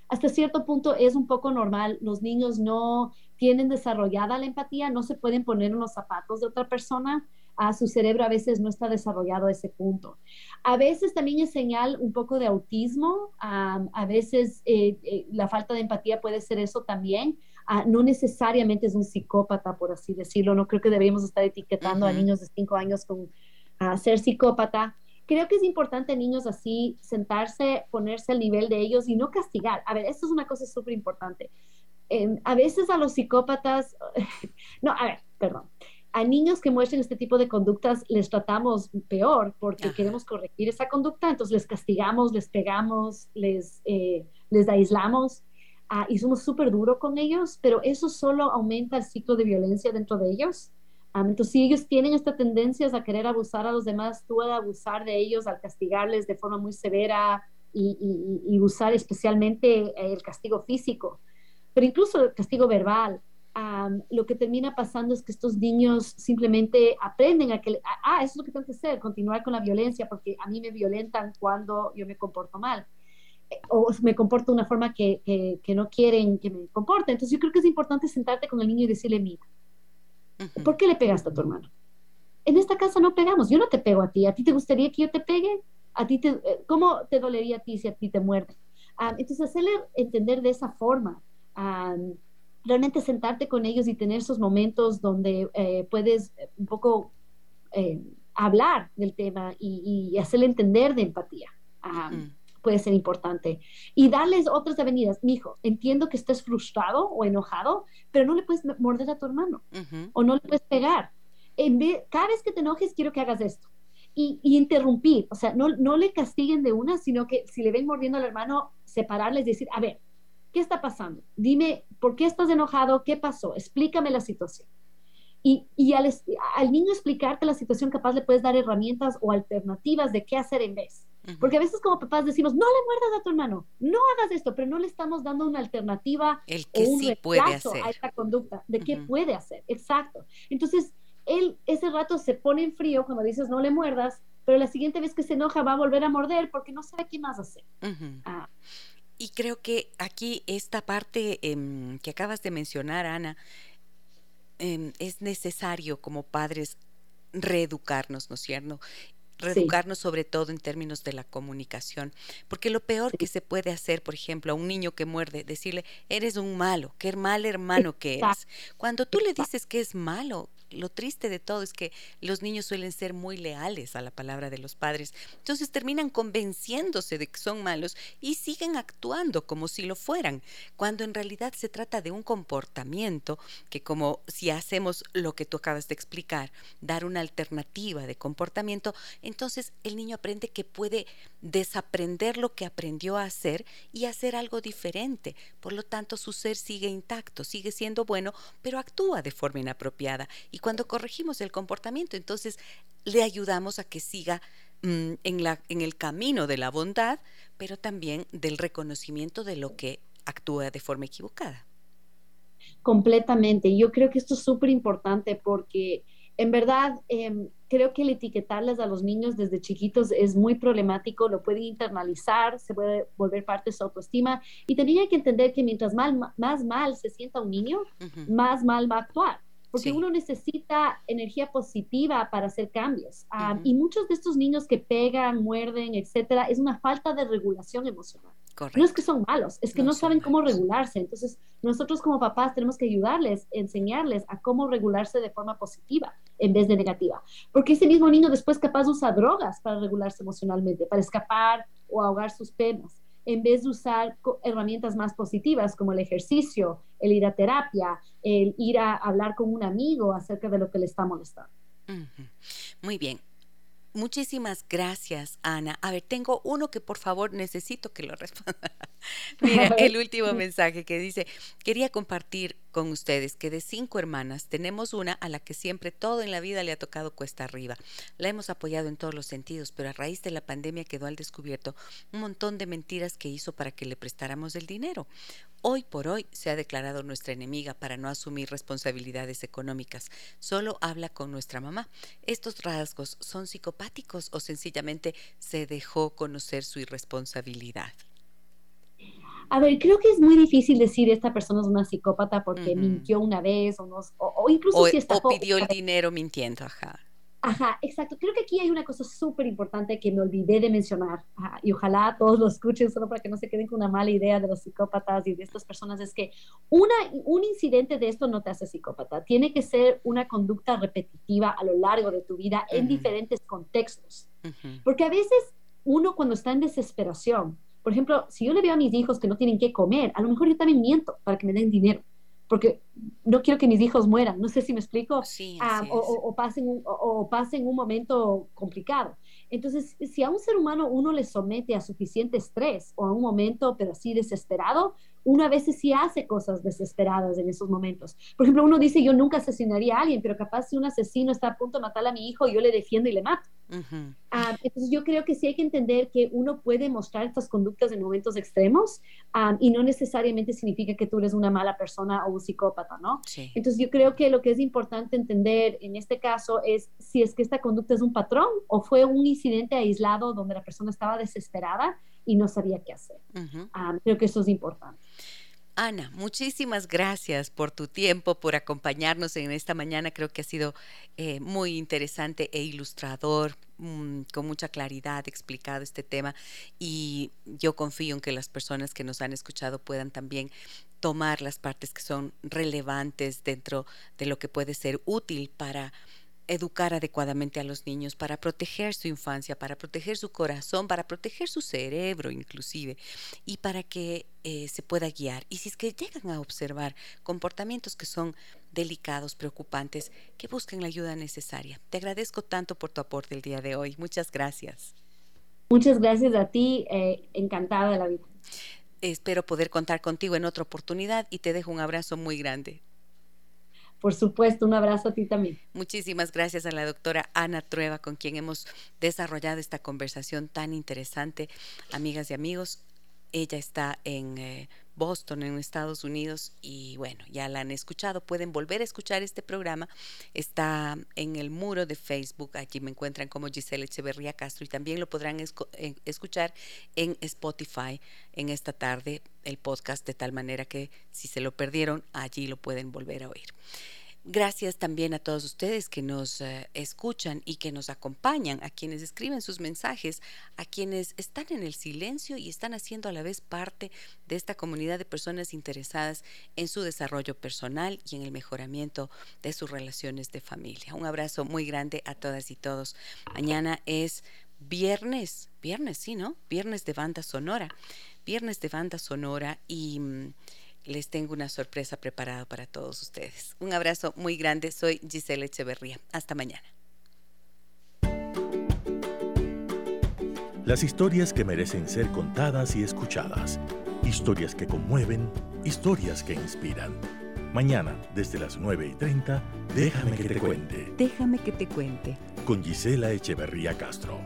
Speaker 3: Hasta cierto punto es un poco normal. Los niños no tienen desarrollada la empatía, no se pueden poner en los zapatos de otra persona. A su cerebro a veces no está desarrollado ese punto. A veces también es señal un poco de autismo, a veces eh, eh, la falta de empatía puede ser eso también. Ah, no necesariamente es un psicópata, por así decirlo. No creo que deberíamos estar etiquetando a niños de cinco años con ser psicópata creo que es importante niños así sentarse, ponerse al nivel de ellos y no castigar. A ver, esto es una cosa súper importante. a veces a los psicópatas, no, a ver, perdón, a niños que muestren este tipo de conductas les tratamos peor porque queremos corregir esa conducta, entonces les castigamos, les pegamos, les, eh, les aislamos ah, y somos súper duros con ellos, pero eso solo aumenta el ciclo de violencia dentro de ellos. Entonces, si ellos tienen esta tendencia a querer abusar a los demás, tú al abusar de ellos, al castigarles de forma muy severa y, usar especialmente el castigo físico, pero incluso el castigo verbal, lo que termina pasando es que estos niños simplemente aprenden a que, ah, eso es lo que tengo que hacer, continuar con la violencia, porque a mí me violentan cuando yo me comporto mal. eh, o me comporto de una forma que, que, que no quieren que me comporte. Entonces yo creo que es importante sentarte con el niño y decirle, mira, ¿Por qué le pegaste a tu hermano? En esta casa no pegamos, yo no te pego a ti, ¿a ti te gustaría que yo te pegue? ¿A ti te, eh, ¿Cómo te dolería a ti si a ti te muerde? Ah, entonces, hacerle entender de esa forma, realmente sentarte con ellos y tener esos momentos donde eh, puedes eh, un poco hablar del tema y, hacerle entender de empatía puede ser importante. Y darles otras avenidas. Mijo, entiendo que estés frustrado o enojado, pero no le puedes morder a tu hermano o no le puedes pegar. En vez, cada vez que te enojes, quiero que hagas esto. Y, interrumpir, o sea, no, no le castiguen de una, sino que si le ven mordiendo al hermano, separarles y decir, a ver, ¿qué está pasando? Dime, ¿por qué estás enojado? ¿Qué pasó? Explícame la situación. Y, y al, al, niño explicarte la situación, capaz le puedes dar herramientas o alternativas de qué hacer en vez. Porque a veces como papás decimos, no le muerdas a tu hermano, no hagas esto, pero no le estamos dando una alternativa
Speaker 1: El que o un sí puede hacer.
Speaker 3: a esta conducta, de qué puede hacer. Exacto. Entonces, él ese rato se pone en frío cuando dices no le muerdas, pero la siguiente vez que se enoja va a volver a morder porque no sabe qué más hacer.
Speaker 1: Ah. Y creo que aquí esta parte em, que acabas de mencionar, Ana, em, es necesario como padres reeducarnos, ¿no es cierto? Reeducarnos sobre todo en términos de la comunicación, porque lo peor que se puede hacer, por ejemplo, a un niño que muerde, decirle, eres un malo, qué mal hermano que eres. Cuando tú le dices que es malo, lo triste de todo es que los niños suelen ser muy leales a la palabra de los padres. Entonces terminan convenciéndose de que son malos y siguen actuando como si lo fueran, cuando en realidad se trata de un comportamiento que como si hacemos lo que tú acabas de explicar, dar una alternativa de comportamiento, entonces el niño aprende que puede desaprender lo que aprendió a hacer y hacer algo diferente. Por lo tanto, su ser sigue intacto, sigue siendo bueno, pero actúa de forma inapropiada. Y cuando corregimos el comportamiento, entonces le ayudamos a que siga mm, en, la, en el camino de la bondad, pero también del reconocimiento de lo que actúa de forma equivocada.
Speaker 3: Completamente. Yo creo que esto es súper importante porque en verdad, em, creo que el etiquetarles a los niños desde chiquitos es muy problemático, lo pueden internalizar, se puede volver parte de su autoestima y también hay que entender que mientras más mal se sienta un niño, más mal va a actuar porque uno necesita energía positiva para hacer cambios. Ah, y muchos de estos niños que pegan, muerden, etcétera, es una falta de regulación emocional. No es que son malos, es que no, saben cómo regularse. Entonces, nosotros como papás tenemos que ayudarles, enseñarles a cómo regularse de forma positiva en vez de negativa. Porque ese mismo niño después capaz usa drogas para regularse emocionalmente, para escapar o ahogar sus penas en vez de usar herramientas más positivas como el ejercicio, el ir a terapia, el ir a hablar con un amigo acerca de lo que le está molestando.
Speaker 1: Muy bien. Muchísimas gracias, Ana. A ver, tengo uno que por favor necesito que lo responda. Mira, el último mensaje que dice, quería compartir con ustedes que de cinco hermanas tenemos una a la que siempre todo en la vida le ha tocado cuesta arriba. La hemos apoyado en todos los sentidos, pero a raíz de la pandemia quedó al descubierto un montón de mentiras que hizo para que le prestáramos el dinero. Hoy por hoy se ha declarado nuestra enemiga para no asumir responsabilidades económicas. Solo habla con nuestra mamá. ¿Estos rasgos son psicopáticos o sencillamente se dejó conocer su irresponsabilidad?
Speaker 3: A ver, creo que es muy difícil decir esta persona es una psicópata porque mintió una vez o, no, o, incluso si está...
Speaker 1: O pidió el dinero mintiendo, ajá.
Speaker 3: Ajá, exacto. Creo que aquí hay una cosa súper importante que me olvidé de mencionar y ojalá todos lo escuchen solo para que no se queden con una mala idea de los psicópatas y de estas personas. Es que una, un incidente de esto no te hace psicópata. Tiene que ser una conducta repetitiva a lo largo de tu vida en diferentes contextos. Porque a veces uno cuando está en desesperación, por ejemplo, si yo le veo a mis hijos que no tienen que comer, a lo mejor yo también miento para que me den dinero porque no quiero que mis hijos mueran, no sé si me explico, ah, o, pasen o, pasen un momento complicado. Entonces, si a un ser humano uno le somete a suficiente estrés o a un momento, pero así desesperado, uno a veces sí hace cosas desesperadas en esos momentos. Por ejemplo, uno dice, yo nunca asesinaría a alguien, pero capaz si un asesino está a punto de matar a mi hijo, yo le defiendo y le mato. Ah, entonces yo creo que sí hay que entender que uno puede mostrar estas conductas en momentos extremos ah, y no necesariamente significa que tú eres una mala persona o un psicópata, ¿no? Entonces yo creo que lo que es importante entender en este caso es si es que esta conducta es un patrón o fue un incidente aislado donde la persona estaba desesperada y no sabía qué hacer. Ah, creo que eso es importante.
Speaker 1: Ana, muchísimas gracias por tu tiempo, por acompañarnos en esta mañana. Creo que ha sido eh, muy interesante e ilustrador, mm, con mucha claridad explicado este tema y yo confío en que las personas que nos han escuchado puedan también tomar las partes que son relevantes dentro de lo que puede ser útil para educar adecuadamente a los niños para proteger su infancia, para proteger su corazón, para proteger su cerebro inclusive y para que eh, se pueda guiar. Y si es que llegan a observar comportamientos que son delicados, preocupantes, que busquen la ayuda necesaria. Te agradezco tanto por tu aporte el día de hoy. Muchas gracias.
Speaker 3: Muchas gracias a ti. Eh, encantada de la vida.
Speaker 1: Espero poder contar contigo en otra oportunidad y te dejo un abrazo muy grande.
Speaker 3: Por supuesto, un abrazo a ti también.
Speaker 1: Muchísimas gracias a la doctora Ana Trueba, con quien hemos desarrollado esta conversación tan interesante. Amigas y amigos, ella está en eh, Boston, en Estados Unidos. Y bueno, ya la han escuchado. Pueden volver a escuchar este programa. Está en el muro de Facebook. Allí me encuentran como Giselle Echeverría Castro y también lo podrán eh, escuchar en Spotify en esta tarde el podcast de tal manera que si se lo perdieron, allí lo pueden volver a oír. Gracias también a todos ustedes que nos eh, escuchan y que nos acompañan, a quienes escriben sus mensajes, a quienes están en el silencio y están haciendo a la vez parte de esta comunidad de personas interesadas en su desarrollo personal y en el mejoramiento de sus relaciones de familia. Un abrazo muy grande a todas y todos. Mañana es viernes, viernes, sí, ¿no? Viernes de banda sonora, viernes de banda sonora y... Mm, les tengo una sorpresa preparada para todos ustedes. Un abrazo muy grande, soy Giselle Echeverría. Hasta mañana.
Speaker 2: Las historias que merecen ser contadas y escuchadas. Historias que conmueven, historias que inspiran. Mañana, desde las 9 y 30, déjame que te cuente.
Speaker 1: Déjame que te cuente.
Speaker 2: Con Gisela Echeverría Castro.